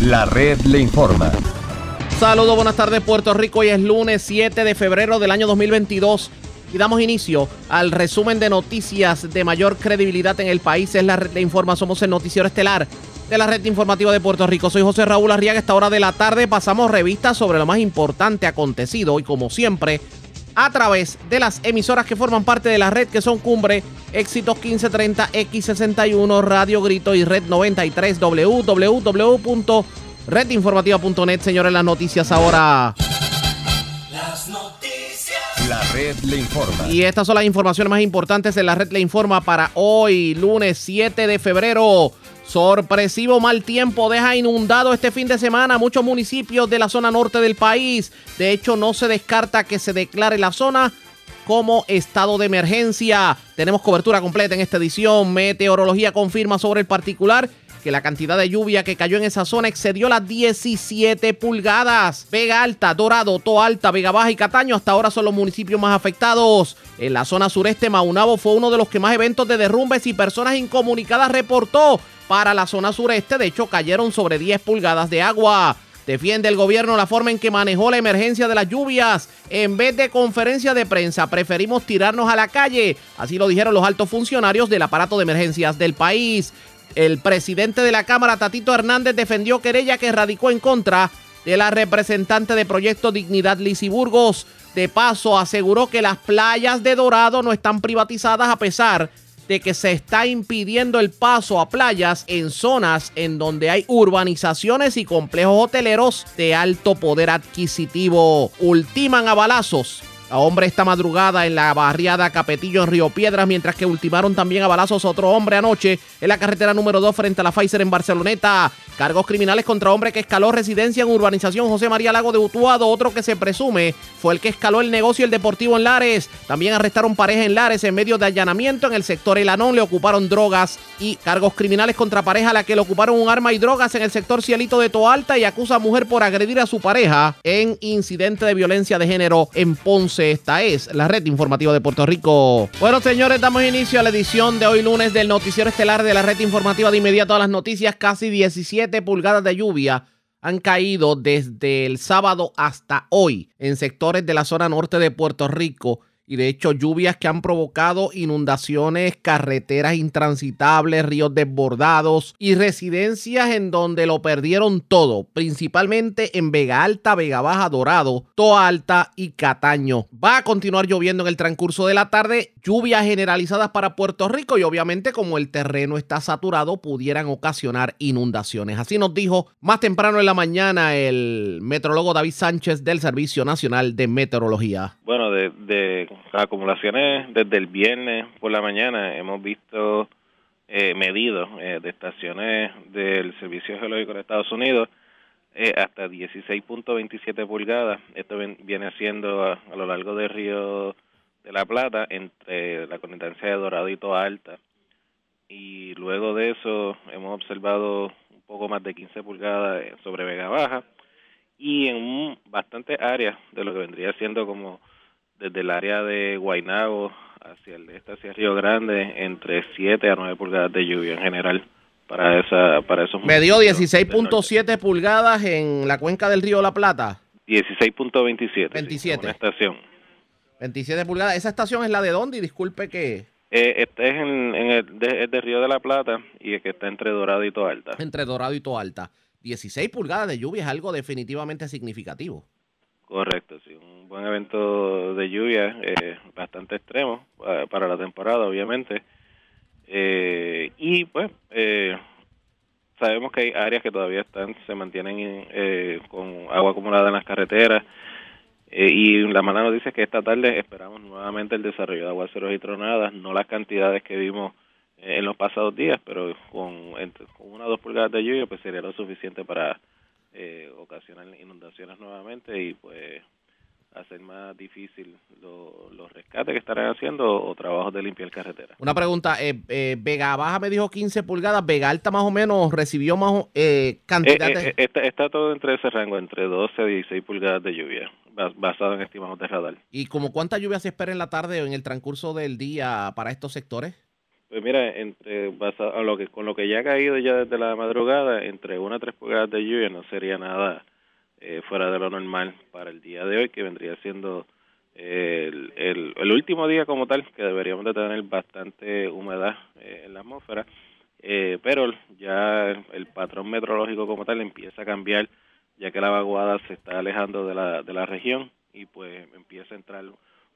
La red le informa. Saludos, buenas tardes Puerto Rico. Hoy es lunes 7 de febrero del año 2022 y damos inicio al resumen de noticias de mayor credibilidad en el país. Es la red de informa, somos el noticiero estelar de la red informativa de Puerto Rico. Soy José Raúl Arriaga. Esta hora de la tarde pasamos revistas sobre lo más importante acontecido y como siempre a través de las emisoras que forman parte de la red que son Cumbre, Éxitos 1530, X61, Radio Grito y Red 93, www.redinformativa.net. Señores, las noticias ahora. Las noticias. La red le informa. Y estas son las informaciones más importantes de la red le informa para hoy, lunes 7 de febrero. Sorpresivo mal tiempo deja inundado este fin de semana muchos municipios de la zona norte del país. De hecho, no se descarta que se declare la zona como estado de emergencia. Tenemos cobertura completa en esta edición. Meteorología confirma sobre el particular que la cantidad de lluvia que cayó en esa zona excedió las 17 pulgadas. Vega Alta, Dorado, Toa Alta, Vega Baja y Cataño hasta ahora son los municipios más afectados. En la zona sureste, Maunabo fue uno de los que más eventos de derrumbes y personas incomunicadas reportó para la zona sureste. De hecho, cayeron sobre 10 pulgadas de agua. Defiende el gobierno la forma en que manejó la emergencia de las lluvias. En vez de conferencia de prensa, preferimos tirarnos a la calle. Así lo dijeron los altos funcionarios del aparato de emergencias del país. El presidente de la Cámara, Tatito Hernández, defendió querella que radicó en contra de la representante de Proyecto Dignidad Lizy Burgos. De paso, aseguró que las playas de Dorado no están privatizadas a pesar de que se está impidiendo el paso a playas en zonas en donde hay urbanizaciones y complejos hoteleros de alto poder adquisitivo. Ultiman a balazos a hombre esta madrugada en la barriada Capetillo en Río Piedras, mientras que ultimaron también a balazos a otro hombre anoche en la carretera número 2 frente a la Pfizer en Barceloneta. Cargos criminales contra hombre que escaló residencia en urbanización José María Lago de Utuado, otro que se presume fue el que escaló el negocio El Deportivo en Lares. También arrestaron pareja en Lares en medio de allanamiento en el sector Elanón, le ocuparon drogas y cargos criminales contra pareja a la que le ocuparon un arma y drogas en el sector Cielito de Toalta y acusa a mujer por agredir a su pareja en incidente de violencia de género en Ponce. Esta es la red informativa de Puerto Rico. Bueno, señores, damos inicio a la edición de hoy lunes del noticiero estelar de la red informativa de inmediato a las noticias. Casi 17 pulgadas de lluvia han caído desde el sábado hasta hoy en sectores de la zona norte de Puerto Rico y de hecho lluvias que han provocado inundaciones, carreteras intransitables, ríos desbordados y residencias en donde lo perdieron todo, principalmente en Vega Alta, Vega Baja, Dorado, Toa Alta y Cataño. Va a continuar lloviendo en el transcurso de la tarde, lluvias generalizadas para Puerto Rico y obviamente como el terreno está saturado pudieran ocasionar inundaciones. Así nos dijo más temprano en la mañana el metrólogo David Sánchez del Servicio Nacional de Meteorología. Bueno, de, de acumulaciones desde el viernes por la mañana hemos visto eh, medidos eh, de estaciones del Servicio Geológico de Estados Unidos eh, hasta 16.27 pulgadas. Esto viene siendo a, lo largo del río de la Plata entre la conectancia de Toa Alta. Y luego de eso hemos observado un poco más de 15 pulgadas sobre Vega Baja y en bastantes áreas de lo que vendría siendo como desde el área de Guaynabo hacia el este, hacia Río Grande, entre 7 a 9 pulgadas de lluvia en general para esa para esos Me dio 16.7 pulgadas en la cuenca del Río La Plata. 16.27. 27. una estación. 27 pulgadas. ¿Esa estación es la de dónde? disculpe que... Eh, este es en, el de, Río de la Plata y es que está entre Dorado y Toalta. Entre Dorado y Toalta. 16 pulgadas de lluvia es algo definitivamente significativo. Correcto, sí, un buen evento de lluvia, eh, bastante extremo eh, para la temporada, obviamente. Eh, y pues eh, sabemos que hay áreas que todavía están se mantienen con agua acumulada en las carreteras. y la mala noticia es que esta tarde esperamos nuevamente el desarrollo de aguaceros y tronadas, no las cantidades que vimos en los pasados días, pero con, con una o dos pulgadas de lluvia pues sería lo suficiente para eh, ocasionan inundaciones nuevamente y pues hacer más difícil los rescates que estarán haciendo o trabajos de limpiar carretera. Una pregunta, eh, eh, Vega Baja me dijo 15 pulgadas, Vega Alta más o menos recibió más eh, cantidad eh, está, está, todo entre ese rango, entre 12 y 16 pulgadas de lluvia, basado en estimados de radar. ¿Y como cuánta lluvia se espera en la tarde o en el transcurso del día para estos sectores? Pues mira, entre basado a lo que con lo que ya ha caído ya desde la madrugada, entre una a tres pulgadas de lluvia no sería nada eh, fuera de lo normal para el día de hoy, que vendría siendo el, el, el, último día como tal, que deberíamos de tener bastante humedad eh, en la atmósfera, eh, pero ya el patrón meteorológico como tal empieza a cambiar, ya que la vaguada se está alejando de la, de la región y pues empieza a entrar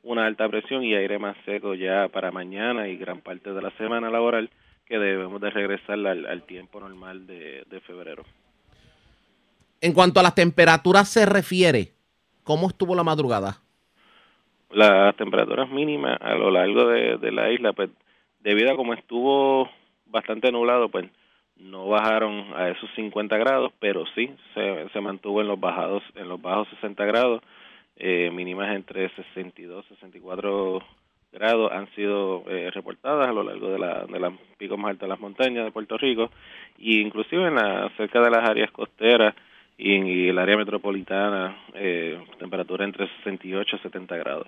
una alta presión y aire más seco ya para mañana y gran parte de la semana laboral que debemos de regresar al, al tiempo normal de, de, febrero. En cuanto a las temperaturas se refiere, ¿cómo estuvo la madrugada? Las temperaturas mínimas a lo largo de, de la isla, pues debido a como estuvo bastante nublado, pues no bajaron a esos 50 grados, pero sí se, se mantuvo en los bajados, en los bajos 60 grados eh, mínimas entre 62 y 64 grados han sido eh, reportadas a lo largo de la de las picos más altos de las montañas de Puerto Rico e inclusive en la cerca de las áreas costeras y el área metropolitana eh, temperatura entre 68 y 70 grados.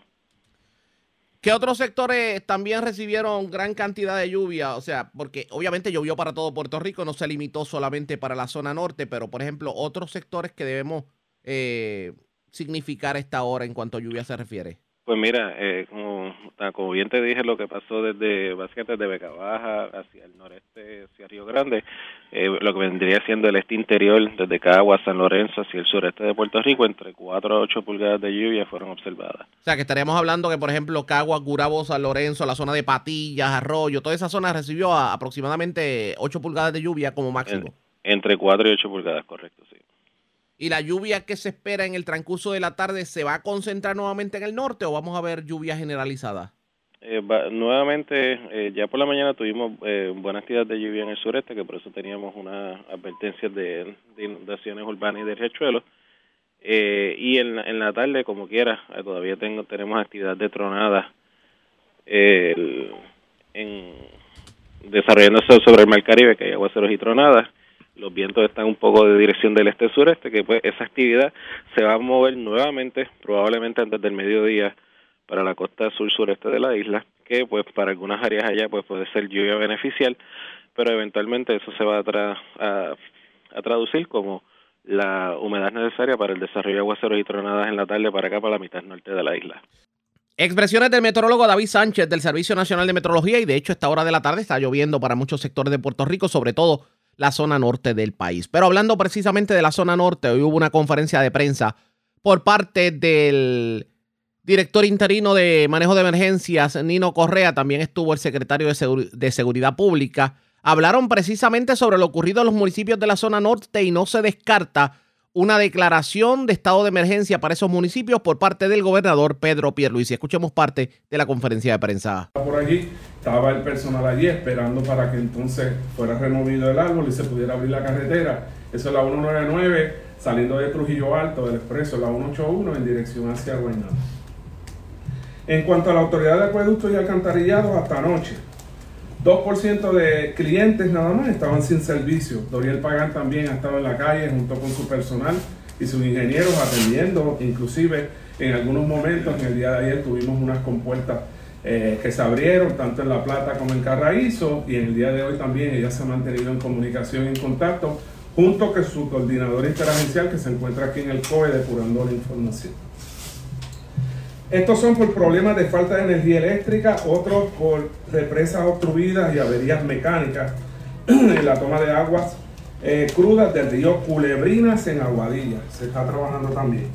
¿Qué otros sectores también recibieron gran cantidad de lluvia? O sea, porque obviamente llovió para todo Puerto Rico, no se limitó solamente para la zona norte, pero por ejemplo, otros sectores que debemos eh, significar esta hora en cuanto a lluvia se refiere? Pues mira, eh, como, como bien te dije, lo que pasó desde básicamente desde Beca Baja hacia el noreste, hacia Río Grande, eh, lo que vendría siendo el este interior, desde Cagua, San Lorenzo, hacia el sureste de Puerto Rico, entre 4 a 8 pulgadas de lluvia fueron observadas. O sea, que estaríamos hablando que, por ejemplo, Cagua, Gurabo, San Lorenzo, la zona de Patillas, Arroyo, toda esa zona recibió aproximadamente 8 pulgadas de lluvia como máximo. En, entre 4 y 8 pulgadas, correcto, sí y la lluvia que se espera en el transcurso de la tarde se va a concentrar nuevamente en el norte o vamos a ver lluvia generalizada? Eh, va, nuevamente, eh, ya por la mañana tuvimos eh, buena de lluvia en el sureste, que por eso teníamos una advertencia de, de inundaciones urbanas y de riachuelos. Eh, y en, en la tarde, como quiera, eh, todavía tengo, tenemos actividad de tronada eh, en, desarrollándose sobre el Mar Caribe, que hay aguaceros y tronadas los vientos están un poco de dirección del este-sureste, que pues esa actividad se va a mover nuevamente, probablemente antes del mediodía, para la costa sur-sureste de la isla, que pues para algunas áreas allá pues puede ser lluvia beneficial, pero eventualmente eso se va a, tra a, a traducir como la humedad necesaria para el desarrollo de aguaceros y tronadas en la tarde para acá, para la mitad norte de la isla. Expresiones del meteorólogo David Sánchez del Servicio Nacional de Meteorología y de hecho esta hora de la tarde está lloviendo para muchos sectores de Puerto Rico, sobre todo la zona norte del país. Pero hablando precisamente de la zona norte, hoy hubo una conferencia de prensa por parte del director interino de manejo de emergencias, Nino Correa, también estuvo el secretario de, de Seguridad Pública. Hablaron precisamente sobre lo ocurrido en los municipios de la zona norte y no se descarta una declaración de estado de emergencia para esos municipios por parte del gobernador Pedro Pierluisi. Escuchemos parte de la conferencia de prensa. Por allí estaba el personal allí esperando para que entonces fuera removido el árbol y se pudiera abrir la carretera. Eso es la 199 saliendo de Trujillo Alto del expreso, la 181 en dirección hacia Guaynabo. En cuanto a la autoridad de acueductos y alcantarillados, hasta anoche 2% de clientes nada más estaban sin servicio. Doriel Pagan también ha estado en la calle junto con su personal y sus ingenieros atendiendo, inclusive en algunos momentos, en el día de ayer tuvimos unas compuertas eh, que se abrieron tanto en La Plata como en Carraízo y en el día de hoy también ella se ha mantenido en comunicación y en contacto junto con su coordinador interagencial que se encuentra aquí en el COE depurando la información. Estos son por problemas de falta de energía eléctrica, otros por represas obstruidas y averías mecánicas en la toma de aguas eh, crudas del río Culebrinas en Aguadilla. Se está trabajando también.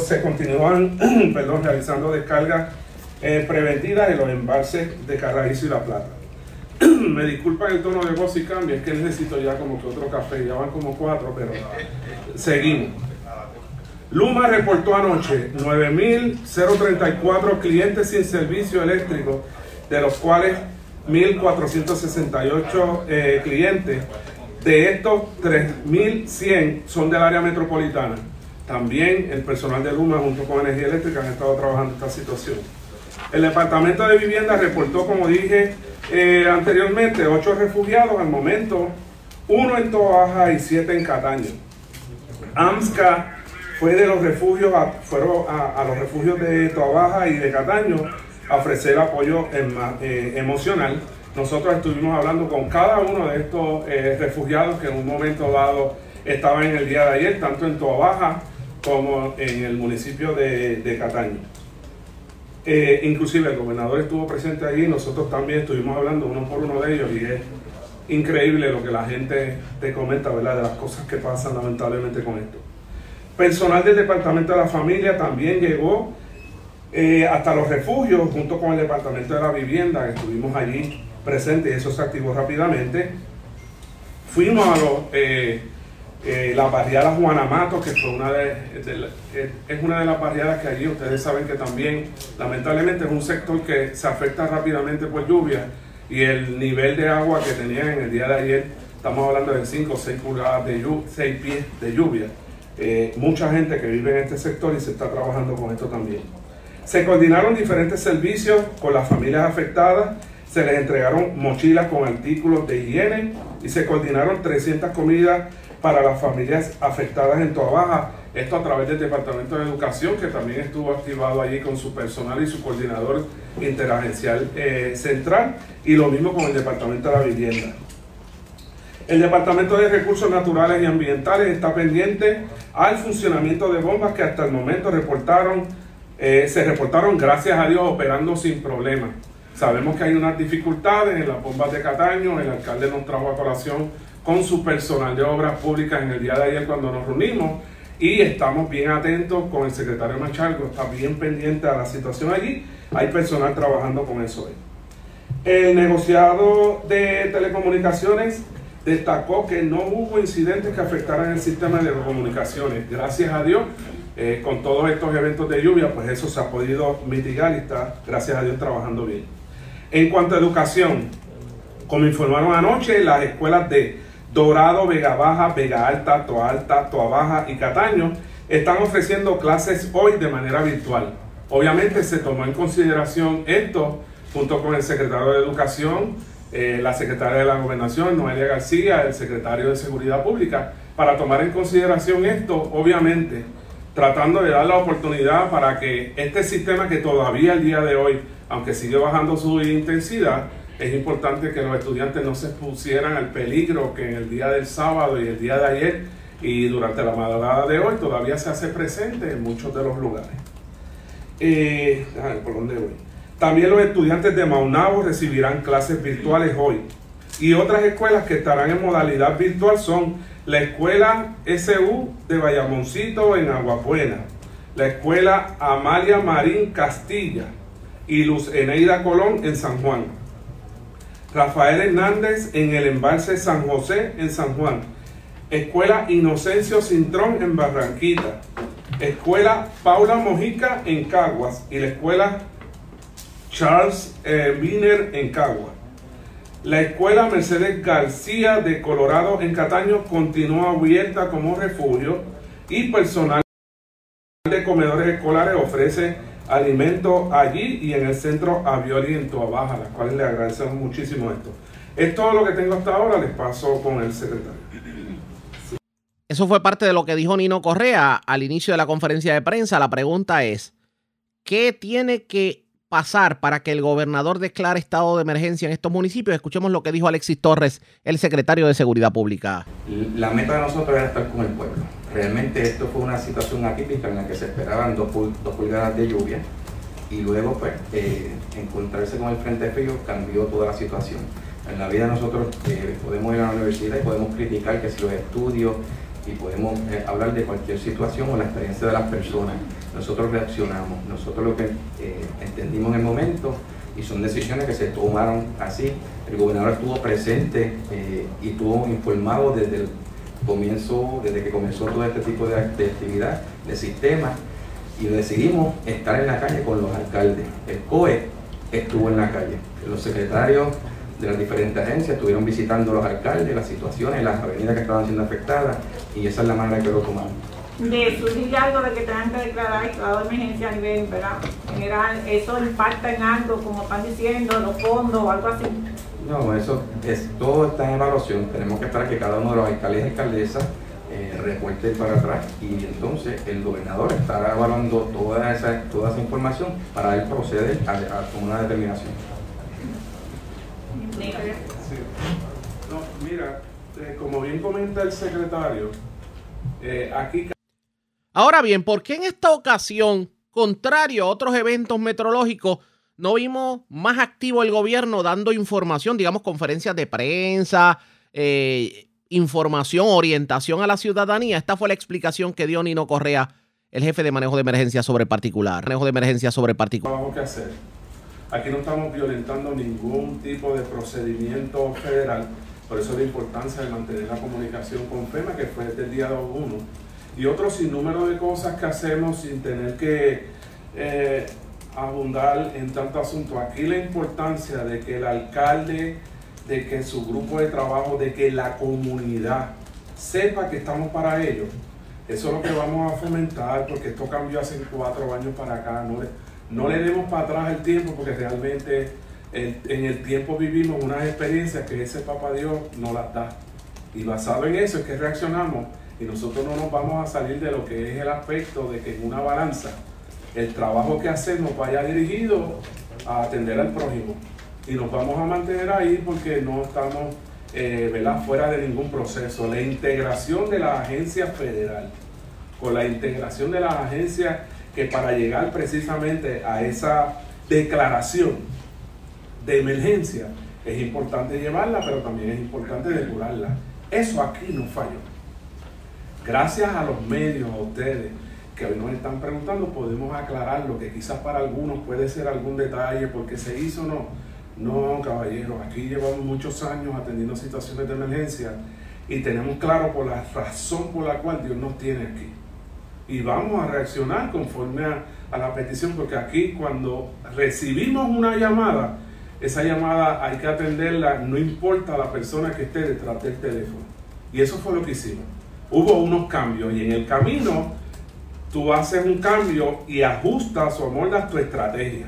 Se continúan perdón, realizando descargas eh, preventivas en los embalses de Carraízo y La Plata. Me disculpan el tono de voz y cambio, es que necesito ya como que otro café, ya van como cuatro, pero seguimos. Luma reportó anoche 9.034 clientes sin servicio eléctrico, de los cuales 1.468 eh, clientes. De estos, 3.100 son del área metropolitana. También el personal de Luma junto con Energía Eléctrica han estado trabajando esta situación. El Departamento de Vivienda reportó, como dije eh, anteriormente, 8 refugiados al momento, uno en Toaja y 7 en Cataño. AMSCA fue de los refugios, fueron a, los refugios de Toabaja y de Cataño a ofrecer apoyo eh, emocional nosotros estuvimos hablando con cada uno de estos eh, refugiados que en un momento dado estaban en el día de ayer, tanto en Toa Baja como en el municipio de, Cataño. Eh, inclusive el gobernador estuvo presente allí, nosotros también estuvimos hablando uno por uno de ellos y es increíble lo que la gente te comenta, ¿verdad? De las cosas que pasan lamentablemente con esto. Personal del Departamento de la Familia también llegó eh, hasta los refugios junto con el Departamento de la Vivienda, que estuvimos allí presentes y eso se activó rápidamente. Fuimos a los, eh, eh, la barriada Juana Mato, que fue una de, es una de las barriadas que allí ustedes saben que también lamentablemente es un sector que se afecta rápidamente por lluvia y el nivel de agua que tenían en el día de ayer, estamos hablando de 5 o 6 pulgadas de lluvia, 6 pies de lluvia. Eh, mucha gente que vive en este sector y se está trabajando con esto también. Se coordinaron diferentes servicios con las familias afectadas, se les entregaron mochilas con artículos de higiene y se coordinaron 300 comidas para las familias afectadas en Toa Baja. Esto a través del Departamento de Educación, que también estuvo activado allí con su personal y su coordinador interagencial eh, central, y lo mismo con el Departamento de la Vivienda. El Departamento de Recursos Naturales y Ambientales está pendiente al funcionamiento de bombas que hasta el momento reportaron, eh, se reportaron, gracias a Dios, operando sin problemas. Sabemos que hay unas dificultades en las bombas de Cataño, el alcalde nos trajo a colación con su personal de obras públicas en el día de ayer cuando nos reunimos y estamos bien atentos con el secretario Machalgo, está bien pendiente a la situación allí, hay personal trabajando con eso. El negociado de telecomunicaciones destacó que no hubo incidentes que afectaran el sistema de comunicaciones. Gracias a Dios, eh, con todos estos eventos de lluvia, pues eso se ha podido mitigar y está, gracias a Dios, trabajando bien. En cuanto a educación, como informaron anoche, las escuelas de Dorado, Vega Baja, Vega Alta, Toa Alta, Toa Baja y Cataño están ofreciendo clases hoy de manera virtual. Obviamente se tomó en consideración esto junto con el secretario de Educación, eh, la secretaria de la Gobernación, Noelia García, el secretario de Seguridad Pública, para tomar en consideración esto, obviamente, tratando de dar la oportunidad para que este sistema que todavía el día de hoy, aunque sigue bajando su intensidad, es importante que los estudiantes no se expusieran al peligro que en el día del sábado y el día de ayer y durante la madrugada de hoy todavía se hace presente en muchos de los lugares. Eh, ¿Por dónde voy? También los estudiantes de Maunabo recibirán clases virtuales hoy. Y otras escuelas que estarán en modalidad virtual son la Escuela SU de Bayamoncito en Aguapuena, la Escuela Amalia Marín Castilla y Luz Eneida Colón en San Juan. Rafael Hernández en el embalse San José en San Juan. Escuela Inocencio Cintrón en Barranquita. Escuela Paula Mojica en Caguas y la Escuela Charles eh, en Caguas. La escuela Mercedes García de Colorado en Cataño continúa abierta como refugio y personal de comedores escolares ofrece alimento allí y en el centro Avioli en Baja, las cuales le agradecemos muchísimo esto. Es todo lo que tengo hasta ahora, les paso con el secretario. Eso fue parte de lo que dijo Nino Correa al inicio de la conferencia de prensa. La pregunta es, ¿qué tiene que pasar para que el gobernador declare estado de emergencia en estos municipios? Escuchemos lo que dijo Alexis Torres, el secretario de Seguridad Pública. La meta de nosotros era estar con el pueblo. Realmente esto fue una situación atípica en la que se esperaban dos, pulgadas de lluvia y luego pues eh, encontrarse con el frente frío cambió toda la situación. En la vida nosotros eh, podemos ir a la universidad y podemos criticar que si los estudios y podemos eh, hablar de cualquier situación o la experiencia de las personas. Nosotros reaccionamos, nosotros lo que eh, entendimos en el momento y son decisiones que se tomaron así. El gobernador estuvo presente eh, y estuvo informado desde el comienzo, desde que comenzó todo este tipo de, de actividad, de sistema, y decidimos estar en la calle con los alcaldes. El COE estuvo en la calle, los secretarios de las diferentes agencias, estuvieron visitando los alcaldes, las situaciones, las avenidas que estaban siendo afectadas y esa es la manera que lo tomamos. De surgir algo de que tengan que declarar estado de emergencia a nivel ¿verdad? general, ¿eso impacta en algo, como están diciendo, los fondos o algo así? No, eso es, todo está en evaluación. Tenemos que esperar que cada uno de los alcaldes y alcaldesas eh, reporte para atrás y entonces el gobernador estará evaluando toda esa, toda esa información para él proceder a, a, a una determinación. mira, eh, como bien comenta el secretario, eh, aquí... Ahora bien, ¿por qué en esta ocasión, contrario a otros eventos meteorológicos, no vimos más activo el gobierno dando información, digamos, conferencias de prensa, eh, información, orientación a la ciudadanía? Esta fue la explicación que dio Nino Correa, el jefe de manejo de emergencia sobre particular. Manejo de emergencia sobre particular. Que hacer. Aquí no estamos violentando ningún tipo de procedimiento federal por eso la importancia de mantener la comunicación con FEMA, que fue desde el día 1. Y otro sinnúmero de cosas que hacemos sin tener que eh, abundar en tanto asunto. Aquí la importancia de que el alcalde, de que su grupo de trabajo, de que la comunidad sepa que estamos para ellos. Eso es lo que vamos a fomentar porque esto cambió hace cuatro años para acá. No no le demos para atrás el tiempo porque realmente en, el tiempo vivimos unas experiencias que ese papá Dios nos las da. Y basado en eso es que reaccionamos y nosotros no nos vamos a salir de lo que es el aspecto de que en una balanza el trabajo que hacemos vaya dirigido a atender al prójimo. Y nos vamos a mantener ahí porque no estamos eh, fuera de ningún proceso. La integración de la agencia federal con la integración de las agencias que para llegar precisamente a esa declaración de emergencia, es importante llevarla, pero también es importante depurarla. Eso aquí no falló. Gracias a los medios, a ustedes, que hoy nos están preguntando, podemos aclarar lo que quizás para algunos puede ser algún detalle, porque se hizo o no. No, caballeros, aquí llevamos muchos años atendiendo situaciones de emergencia y tenemos claro por la razón por la cual Dios nos tiene aquí. Y vamos a reaccionar conforme a, a la petición, porque aquí cuando recibimos una llamada, esa llamada hay que atenderla, no importa la persona que esté detrás del teléfono. Y eso fue lo que hicimos. Hubo unos cambios y en el camino tú haces un cambio y ajustas o amoldas tu estrategia.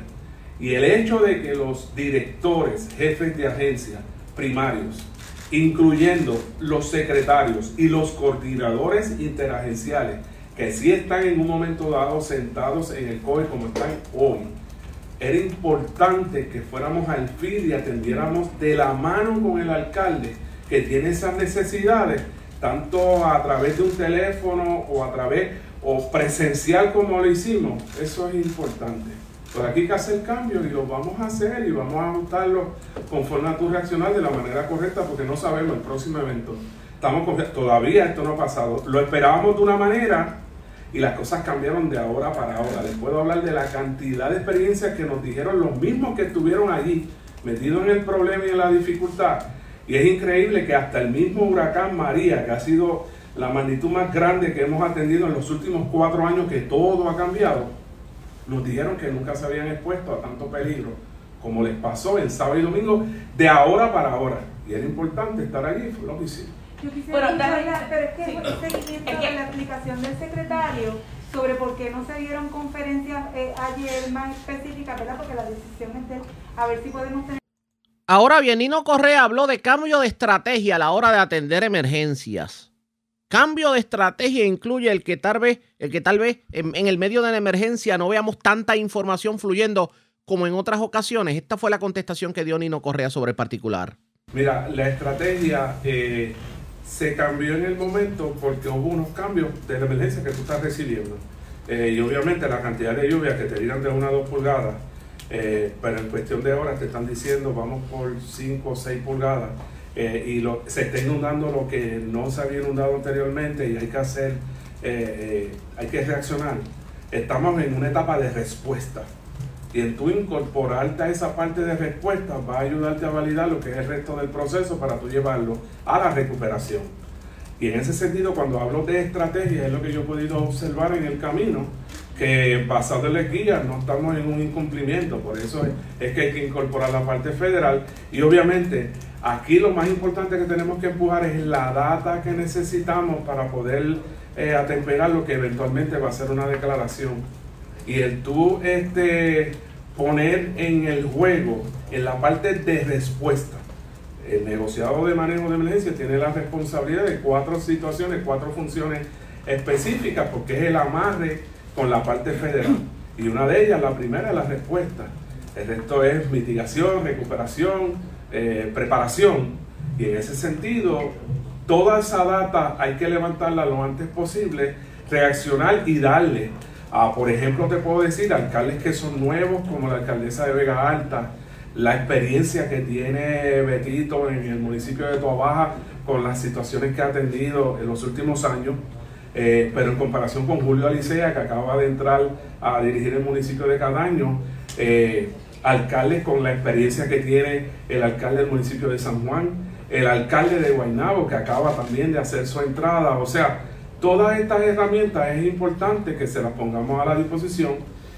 Y el hecho de que los directores, jefes de agencia, primarios, incluyendo los secretarios y los coordinadores interagenciales, que sí están en un momento dado sentados en el COE como están hoy, era importante que fuéramos al FID y atendiéramos de la mano con el alcalde que tiene esas necesidades, tanto a través de un teléfono o a través o presencial como lo hicimos. Eso es importante. Por aquí hay que hacer cambios y lo vamos a hacer y vamos a ajustarlo conforme a tu reaccionar de la manera correcta porque no sabemos el próximo evento. Estamos todavía esto no ha pasado. Lo esperábamos de una manera y las cosas cambiaron de ahora para ahora. Les puedo hablar de la cantidad de experiencias que nos dijeron los mismos que estuvieron allí, metidos en el problema y en la dificultad. Y es increíble que hasta el mismo huracán María, que ha sido la magnitud más grande que hemos atendido en los últimos cuatro años, que todo ha cambiado, nos dijeron que nunca se habían expuesto a tanto peligro como les pasó en sábado y domingo, de ahora para ahora. Y era importante estar allí, fue lo que. Yo quisiera pero es que sí. el seguimiento de la explicación del secretario sobre por qué no se dieron conferencias eh, ayer más específicas, ¿verdad? Porque la decisión es de a ver si podemos tener. Ahora bien, Nino Correa habló de cambio de estrategia a la hora de atender emergencias. Cambio de estrategia incluye el que tal vez, el que tal vez en, el medio de la emergencia no veamos tanta información fluyendo como en otras ocasiones. Esta fue la contestación que dio Nino Correa sobre el particular. Mira, la estrategia eh, se cambió en el momento porque hubo unos cambios de la emergencia que tú estás recibiendo. Eh, y obviamente la cantidad de lluvia que te tiran de una a dos pulgadas, eh, pero en cuestión de horas te están diciendo vamos por 5 o 6 pulgadas eh, y se está inundando lo que no se había inundado anteriormente y hay que hacer, hay que reaccionar. Estamos en una etapa de respuesta y en tú incorporarte a esa parte de respuesta va a ayudarte a validar lo que es el resto del proceso para tú llevarlo a la recuperación. Y en ese sentido, cuando hablo de estrategia, es lo que yo he podido observar en el camino, que basado en las guías no estamos en un incumplimiento, por eso es, que hay que incorporar la parte federal y obviamente aquí lo más importante que tenemos que empujar es la data que necesitamos para poder eh, atemperar lo que eventualmente va a ser una declaración y el tú este, poner en el juego, en la parte de respuesta, el negociado de manejo de emergencia tiene la responsabilidad de cuatro situaciones, cuatro funciones específicas, porque es el amarre con la parte federal. Y una de ellas, la primera, es la respuesta. El resto es mitigación, recuperación, eh, preparación. Y en ese sentido, toda esa data hay que levantarla lo antes posible, reaccionar y darle. A, por ejemplo, te puedo decir, alcaldes que son nuevos, como la alcaldesa de Vega Alta, la experiencia que tiene Betito en el municipio de Toabaja con las situaciones que ha atendido en los últimos años, eh, pero en comparación con Julio Alicea, que acaba de entrar a dirigir el municipio de Cadaño, eh, alcaldes con la experiencia que tiene el alcalde del municipio de San Juan, el alcalde de Guaynabo, que acaba también de hacer su entrada, o sea, todas estas herramientas es importante que se las pongamos a la disposición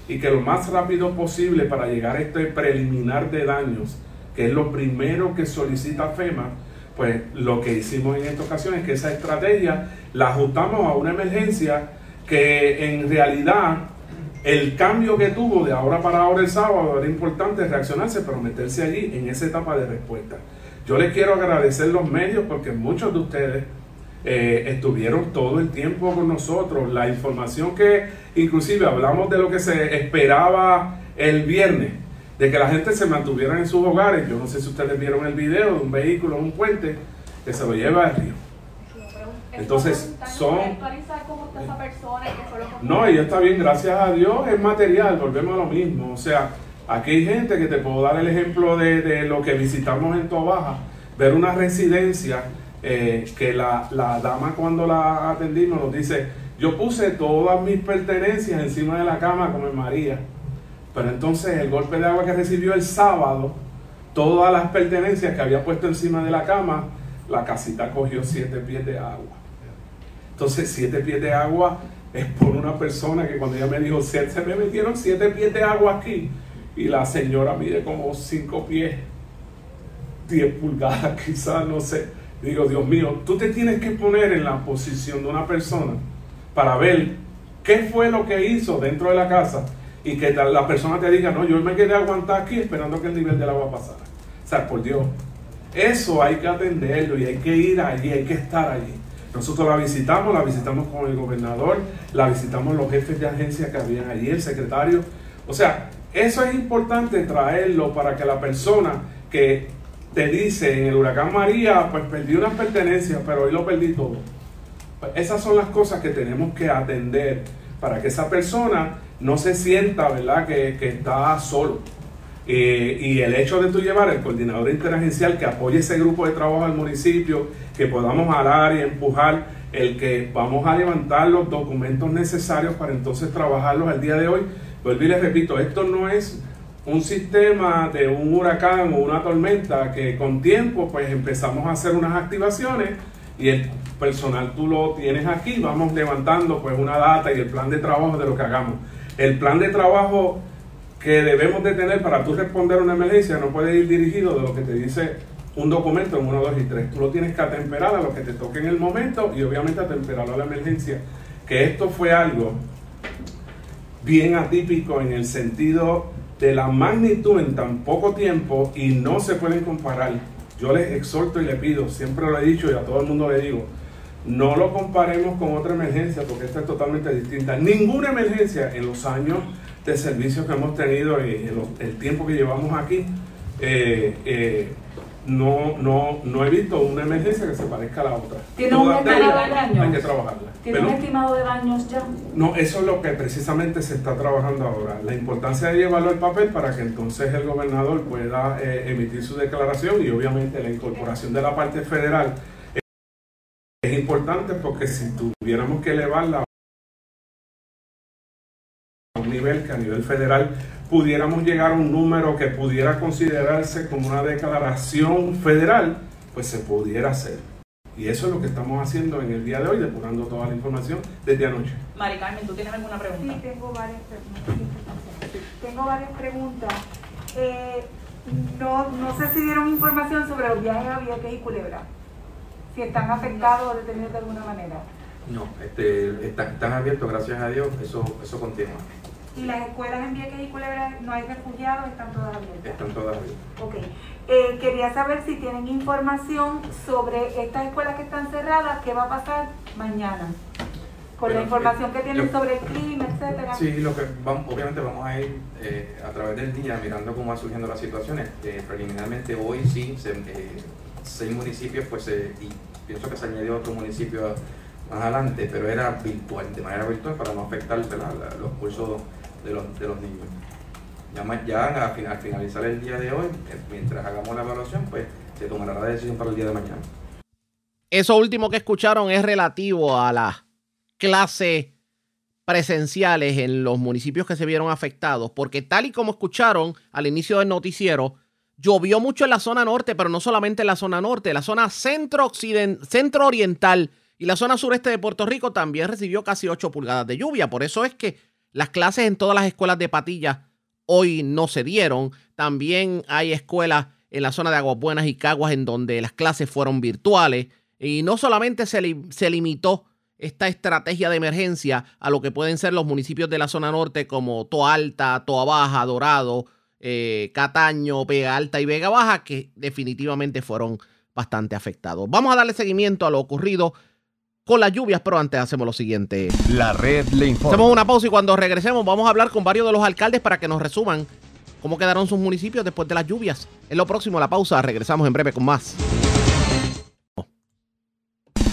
y que lo más rápido posible para llegar a este preliminar de daños, que es lo primero que solicita FEMA, pues lo que hicimos en esta ocasión es que esa estrategia la ajustamos a una emergencia que en realidad el cambio que tuvo de ahora para ahora el sábado era importante reaccionarse, pero meterse allí en esa etapa de respuesta. Yo les quiero agradecer los medios porque muchos de ustedes eh, estuvieron todo el tiempo con nosotros. La información que inclusive hablamos de lo que se esperaba el viernes, de que la gente se mantuviera en sus hogares. Yo no sé si ustedes vieron el video de un vehículo un puente que se lo lleva al río. Entonces, son... No, ella está bien, gracias a Dios, es material, volvemos a lo mismo. O sea, aquí hay gente que te puedo dar el ejemplo de, de lo que visitamos en Tobaja, ver una residencia eh, que la, la, dama cuando la atendimos nos dice, yo puse todas mis pertenencias encima de la cama como en María, pero entonces el golpe de agua que recibió el sábado, todas las pertenencias que había puesto encima de la cama, la casita cogió siete pies de agua. Entonces siete pies de agua es por una persona que cuando ella me dijo, se, se me metieron siete pies de agua aquí, y la señora mide como cinco pies, diez pulgadas quizás, no sé digo, Dios mío, tú te tienes que poner en la posición de una persona para ver qué fue lo que hizo dentro de la casa y que la persona te diga, no, yo me quedé aguantar aquí esperando que el nivel del agua pasara. O sea, por Dios, eso hay que atenderlo y hay que ir allí, hay que estar allí. Nosotros la visitamos, la visitamos con el gobernador, la visitamos los jefes de agencia que habían allí, el secretario. O sea, eso es importante traerlo para que la persona que te dice en el huracán María, pues perdí unas pertenencias, pero hoy lo perdí todo. Pues esas son las cosas que tenemos que atender para que esa persona no se sienta, ¿verdad?, que, está solo. Eh, y el hecho de tú llevar el coordinador interagencial que apoye ese grupo de trabajo al municipio, que podamos hablar y empujar el que vamos a levantar los documentos necesarios para entonces trabajarlos al día de hoy. Vuelvo y les repito, esto no es un sistema de un huracán o una tormenta que con tiempo pues empezamos a hacer unas activaciones y el personal tú lo tienes aquí, vamos levantando pues una data y el plan de trabajo de lo que hagamos. El plan de trabajo que debemos de tener para tú responder a una emergencia no puede ir dirigido de lo que te dice un documento en 1, 2 y 3. Tú lo tienes que atemperar a lo que te toque en el momento y obviamente atemperarlo a la emergencia. Que esto fue algo bien atípico en el sentido de la magnitud en tan poco tiempo y no se pueden comparar. Yo les exhorto y les pido, siempre lo he dicho y a todo el mundo le digo, no lo comparemos con otra emergencia porque esta es totalmente distinta. Ninguna emergencia en los años de servicios que hemos tenido y en el tiempo que llevamos aquí eh, eh, no, no, no he visto una emergencia que se parezca a la otra. ¿Tiene un estimado de daños? Hay que trabajarla. ¿Tiene un estimado de daños ya? No, eso es lo que precisamente se está trabajando ahora. La importancia de llevarlo al papel para que entonces el gobernador pueda eh, emitir su declaración y obviamente la incorporación de la parte federal es importante porque si tuviéramos que elevarla un nivel que a nivel federal pudiéramos llegar a un número que pudiera considerarse como una declaración federal, pues se pudiera hacer. Y eso es lo que estamos haciendo en el día de hoy, depurando toda la información desde anoche. Mari Carmen, ¿tú tienes alguna pregunta? Sí, tengo varias preguntas. Tengo varias preguntas. Eh, no, no sé si dieron información sobre los viajes a Vieques y Culebra. Si están afectados o detenidos de alguna manera. No, este, están, están abiertos, gracias a Dios, eso, eso continúa. ¿Y las escuelas en Vieques y Culebra no hay refugiados? ¿Están todas abiertas? Están todas abiertas. Ok. Eh, quería saber si tienen información sobre estas escuelas que están cerradas, qué va a pasar mañana. Con la información que tienen sobre el clima, etcétera. Sí, lo que vamos, obviamente vamos a ir eh, a través del día mirando cómo va surgiendo las situaciones. Eh, preliminarmente hoy sí se, seis municipios, pues y pienso que se añadió otro municipio más adelante, pero era virtual, de manera virtual para no afectar los cursos de los, de los niños. Ya, ya al finalizar el día de hoy, eh, mientras hagamos la evaluación, pues se tomará la decisión para el día de mañana. Eso último que escucharon es relativo a las clases presenciales en los municipios que se vieron afectados, porque tal y como escucharon al inicio del noticiero, llovió mucho en la zona norte, pero no solamente en la zona norte, la zona centro, centro oriental y la zona sureste de Puerto Rico también recibió casi 8 pulgadas de lluvia. Por eso es que las clases en todas las escuelas de Patillas hoy no se dieron. También hay escuelas en la zona de Aguas Buenas y Caguas en donde las clases fueron virtuales. Y no solamente se, limitó esta estrategia de emergencia a lo que pueden ser los municipios de la zona norte como Toa Alta, Toa Baja, Dorado, eh, Cataño, Vega Alta y Vega Baja, que definitivamente fueron bastante afectados. Vamos a darle seguimiento a lo ocurrido con las lluvias, pero antes hacemos lo siguiente. La red le informa. Hacemos una pausa y cuando regresemos vamos a hablar con varios de los alcaldes para que nos resuman cómo quedaron sus municipios después de las lluvias. En lo próximo, la pausa. Regresamos en breve con más.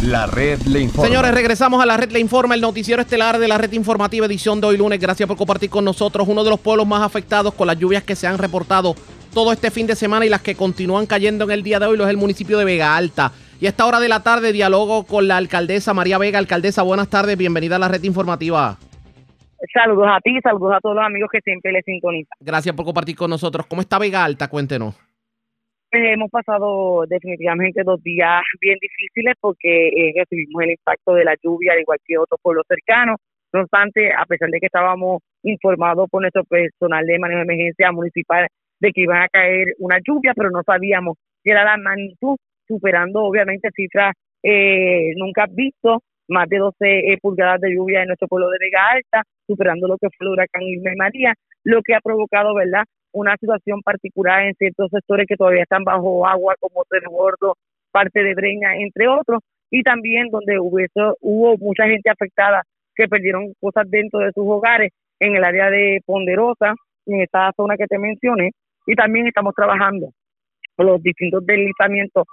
La red le informa. Señores, regresamos a la red le informa, el noticiero estelar de la red informativa edición de hoy lunes. Gracias por compartir con nosotros uno de los pueblos más afectados con las lluvias que se han reportado todo este fin de semana y las que continúan cayendo en el día de hoy, lo es el municipio de Vega Alta. Y a esta hora de la tarde dialogo con la alcaldesa María Vega. Alcaldesa, buenas tardes, bienvenida a la red informativa. Saludos a ti, saludos a todos los amigos que siempre les sintonizan. Gracias por compartir con nosotros. ¿Cómo está Vega Alta? Cuéntenos. Pues hemos pasado definitivamente dos días bien difíciles porque eh, recibimos el impacto de la lluvia, al igual que otros pueblos cercanos. No obstante, a pesar de que estábamos informados por nuestro personal de manejo de emergencia municipal de que iba a caer una lluvia, pero no sabíamos qué era la magnitud superando obviamente cifras eh, nunca visto, más de 12 eh, pulgadas de lluvia en nuestro pueblo de Vega Alta, superando lo que fue el huracán Irma y María, lo que ha provocado, ¿verdad?, una situación particular en ciertos sectores que todavía están bajo agua, como Tres Gordo, parte de Breña, entre otros, y también donde hubo, hubo mucha gente afectada que perdieron cosas dentro de sus hogares en el área de Ponderosa, en esta zona que te mencioné, y también estamos trabajando con los distintos deslizamientos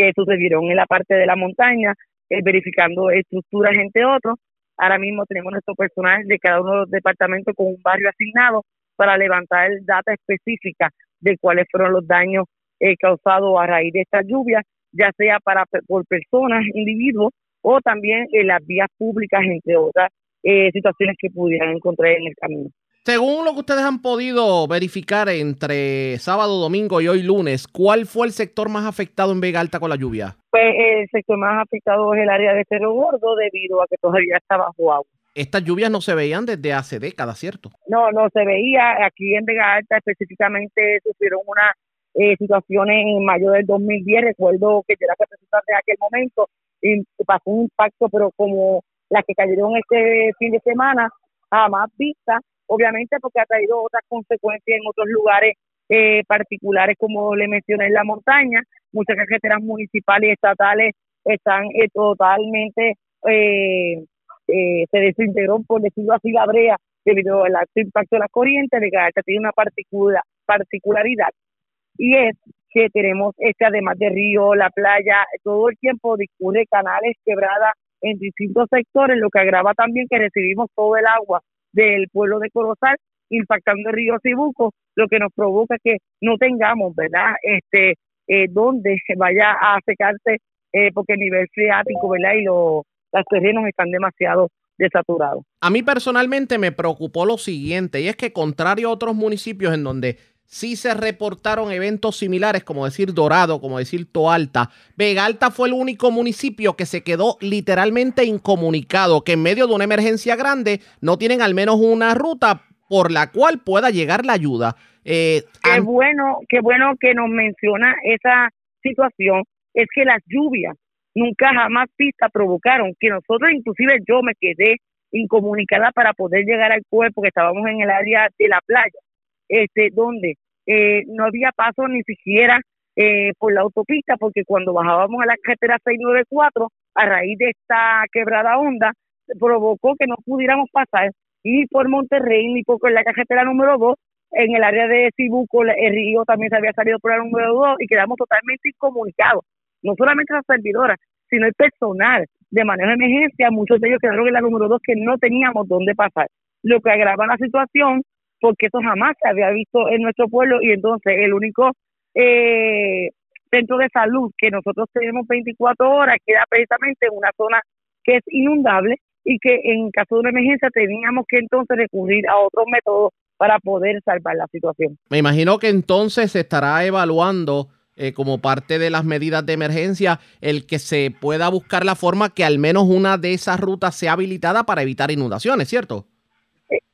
que sucedieron en la parte de la montaña, eh, verificando estructuras entre otros. Ahora mismo tenemos nuestro personal de cada uno de los departamentos con un barrio asignado para levantar data específica de cuáles fueron los daños eh, causados a raíz de esta lluvia, ya sea para por personas, individuos o también en las vías públicas, entre otras eh, situaciones que pudieran encontrar en el camino. Según lo que ustedes han podido verificar entre sábado, domingo y hoy lunes, ¿cuál fue el sector más afectado en Vega Alta con la lluvia? Pues el sector más afectado es el área de Cerro Gordo debido a que todavía está bajo agua. Estas lluvias no se veían desde hace décadas, ¿cierto? No, no se veía. Aquí en Vega Alta específicamente sufrieron unas eh, situaciones en mayo del 2010. Recuerdo que yo era representante en aquel momento y pasó un impacto, pero como las que cayeron este fin de semana, jamás vista obviamente porque ha traído otras consecuencias en otros lugares eh, particulares, como le mencioné en la montaña. Muchas carreteras municipales y estatales están eh, totalmente, eh, se desintegró, por decirlo así, la brea debido al alto impacto de la corriente, de que tiene una particular, particularidad y es que tenemos este además de río, la playa, todo el tiempo discurre canales quebradas en distintos sectores, lo que agrava también que recibimos todo el agua del pueblo de Corozal, impactando el río Cibuco, lo que nos provoca que no tengamos, ¿verdad? Este, eh, donde vaya a secarse, eh, porque el nivel freático, ¿verdad? Y los, los terrenos están demasiado desaturados. A mí personalmente me preocupó lo siguiente, y es que contrario a otros municipios en donde sí se reportaron eventos similares, como decir Dorado, como decir Toalta. Vega Alta fue el único municipio que se quedó literalmente incomunicado, que en medio de una emergencia grande no tienen al menos una ruta por la cual pueda llegar la ayuda. Eh, qué bueno, qué bueno que nos menciona esa situación, es que las lluvias nunca jamás pista provocaron que nosotros, inclusive yo me quedé incomunicada para poder llegar al cuerpo, que estábamos en el área de la playa este, donde eh, no había paso ni siquiera eh, por la autopista, porque cuando bajábamos a la carretera 694, a raíz de esta quebrada onda, provocó que no pudiéramos pasar ni por Monterrey ni por la carretera número 2. En el área de Cibuco, el río también se había salido por la número 2 y quedamos totalmente incomunicados. no solamente las servidoras, sino el personal de manejo de emergencia, muchos de ellos quedaron en la número dos que no teníamos dónde pasar, lo que agrava la situación porque eso jamás se había visto en nuestro pueblo y entonces el único eh, centro de salud que nosotros tenemos 24 horas queda precisamente en una zona que es inundable y que en caso de una emergencia teníamos que entonces recurrir a otros métodos para poder salvar la situación. Me imagino que entonces se estará evaluando eh, como parte de las medidas de emergencia el que se pueda buscar la forma que al menos una de esas rutas sea habilitada para evitar inundaciones, ¿cierto?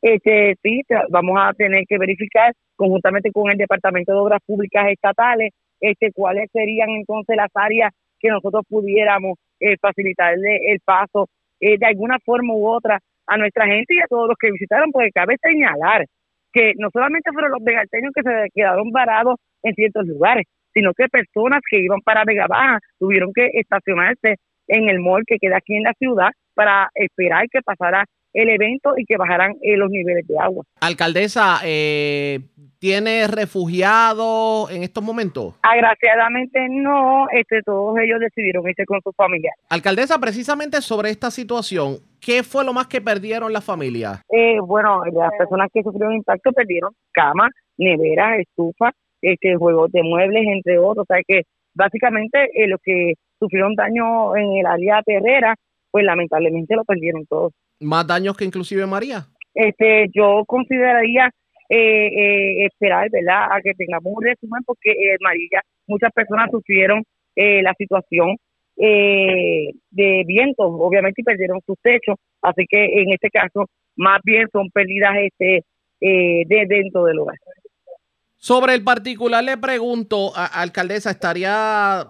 Este, sí, vamos a tener que verificar conjuntamente con el Departamento de Obras Públicas Estatales este, cuáles serían entonces las áreas que nosotros pudiéramos eh, facilitarle el paso eh, de alguna forma u otra a nuestra gente y a todos los que visitaron, porque cabe señalar que no solamente fueron los vegalteños que se quedaron varados en ciertos lugares, sino que personas que iban para Vega Baja tuvieron que estacionarse en el mall que queda aquí en la ciudad para esperar que pasara el evento y que bajaran eh, los niveles de agua. Alcaldesa, eh, ¿tiene refugiados en estos momentos? Agraciadamente no, este, todos ellos decidieron irse con sus familiares. Alcaldesa, precisamente sobre esta situación, ¿qué fue lo más que perdieron las familias? Eh, bueno, las personas que sufrieron impacto perdieron camas, neveras, estufas, este, juegos de muebles, entre otros. O sea que básicamente eh, los que sufrieron daño en el área terrera, pues lamentablemente lo perdieron todos más daños que inclusive María? Este, yo consideraría eh, eh, esperar, ¿verdad?, a que tengamos un resumen porque eh, María, muchas personas sufrieron eh, la situación eh, de vientos, obviamente, y perdieron sus techos, así que en este caso, más bien son pérdidas este, de dentro del hogar. Sobre el particular, le pregunto, a, alcaldesa, ¿estaría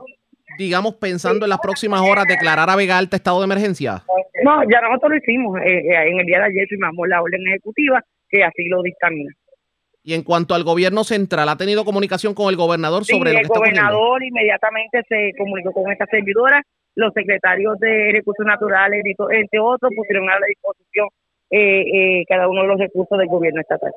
digamos, pensando en las próximas horas declarar a Vega Alta estado de emergencia? No, ya nosotros lo hicimos. Eh, eh, en el día de ayer firmamos la orden ejecutiva que así lo dictamina. Y en cuanto al gobierno central, ¿ha tenido comunicación con el gobernador sobre sí, lo que el gobernador inmediatamente se comunicó con esta servidora. Los secretarios de Recursos Naturales, entre otros, pusieron a la disposición eh, cada uno de los recursos del gobierno estatal.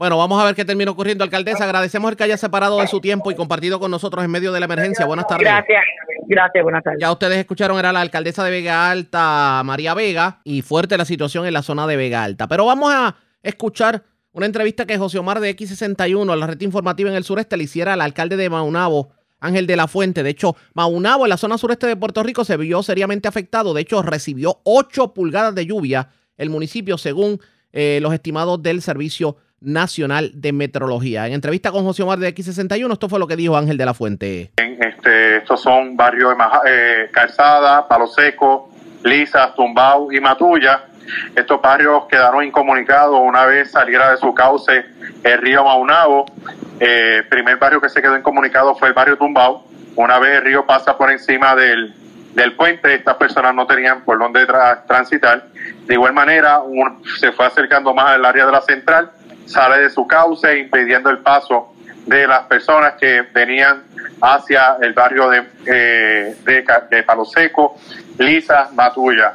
Bueno, vamos a ver qué termina ocurriendo, alcaldesa. Agradecemos el que haya separado de su tiempo y compartido con nosotros en medio de la emergencia. Buenas tardes. Gracias, gracias, buenas tardes. Ya ustedes escucharon, era la alcaldesa de Vega Alta, María Vega, y fuerte la situación en la zona de Vega Alta. Pero vamos a escuchar una entrevista que José Omar de X61, la red informativa en el sureste, le hiciera al alcalde de Maunabo, Ángel de la Fuente. De hecho, Maunabo, en la zona sureste de Puerto Rico, se vio seriamente afectado. De hecho, recibió 8 pulgadas de lluvia el municipio, según eh, los estimados del servicio Nacional de Metrología. En entrevista con José Omar de X61, esto fue lo que dijo Ángel de la Fuente. Este, estos son barrios de eh, Calzada, Palo Seco, Lisa, Tumbao y Matulla. Estos barrios quedaron incomunicados una vez saliera de su cauce el río Maunabo. Eh, el primer barrio que se quedó incomunicado fue el barrio Tumbao. Una vez el río pasa por encima del, del puente, estas personas no tenían por dónde transitar. De igual manera, se fue acercando más al área de la central sale de su cauce impidiendo el paso de las personas que venían hacia el barrio de, eh, de, Palo Seco, Lisa, Matulla.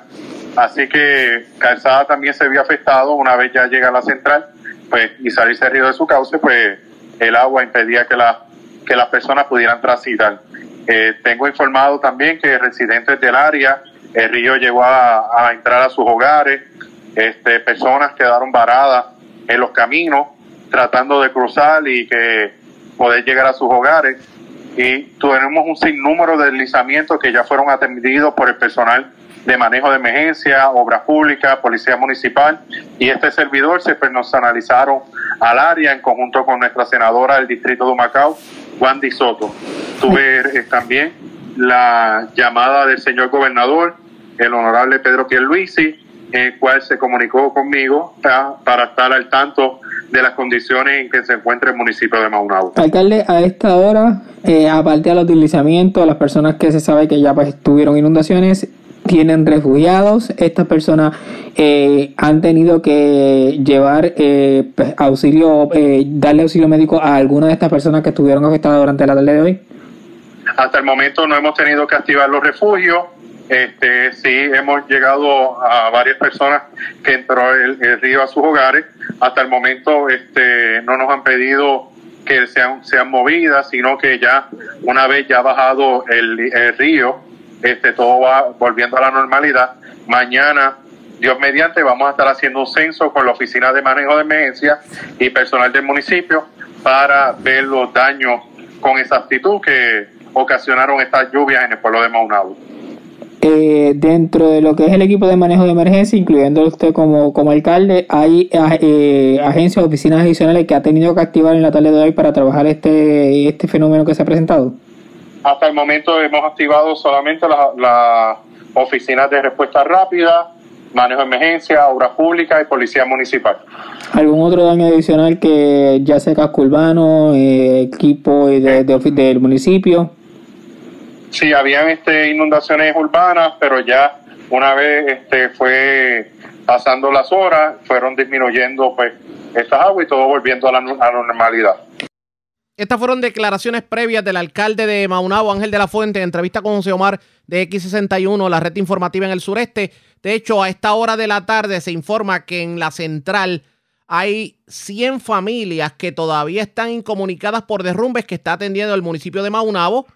Así que Calzada también se vio afectado una vez ya llega a la central pues y salirse río de su cauce, pues el agua impedía que, la, que las personas pudieran transitar. Eh, tengo informado también que residentes del área, el río llegó a, a entrar a sus hogares, este, personas quedaron varadas en los caminos tratando de cruzar y que poder llegar a sus hogares. Y tenemos un sinnúmero de deslizamientos que ya fueron atendidos por el personal de manejo de emergencia, obras públicas, policía municipal y este servidor se personalizaron al área en conjunto con nuestra senadora del distrito de Macao, Wandy Soto. Tuve eh, también la llamada del señor gobernador, el honorable Pedro Pierluisi, el cual se comunicó conmigo para estar al tanto de las condiciones en que se encuentra el municipio de Maunabo. Alcalde, a esta hora, eh, aparte de los deslizamientos, las personas que se sabe que ya pues, tuvieron inundaciones, tienen refugiados, estas personas eh, han tenido que llevar eh, pues, auxilio, darle auxilio médico a alguna de estas personas que estuvieron afectadas durante la tarde de hoy. Hasta el momento no hemos tenido que activar los refugios, este, sí hemos llegado a varias personas que entró el, río a sus hogares. Hasta el momento este, no nos han pedido que sean, sean movidas, sino que ya una vez ya bajado el, el río, este, todo va volviendo a la normalidad. Mañana, Dios mediante, vamos a estar haciendo un censo con la Oficina de Manejo de Emergencia y personal del municipio para ver los daños con exactitud que ocasionaron estas lluvias en el pueblo de Maunabo. Eh, dentro de lo que es el equipo de manejo de emergencia, incluyendo usted como, como alcalde, hay eh, agencias o oficinas adicionales que ha tenido que activar en la tarde de hoy para trabajar este, este fenómeno que se ha presentado. Hasta el momento hemos activado solamente las la oficinas de respuesta rápida, manejo de emergencia, obras públicas y policía municipal. ¿Algún otro daño adicional que ya sea casco urbano, eh, equipo de, de, del municipio? Sí, habían este, inundaciones urbanas, pero ya una vez este, fue pasando las horas, fueron disminuyendo pues estas aguas y todo volviendo a la, normalidad. Estas fueron declaraciones previas del alcalde de Maunabo, Ángel de la Fuente, en entrevista con José Omar de X61, la red informativa en el sureste. De hecho, a esta hora de la tarde se informa que en la central hay 100 familias que todavía están incomunicadas por derrumbes que está atendiendo el municipio de Maunabo.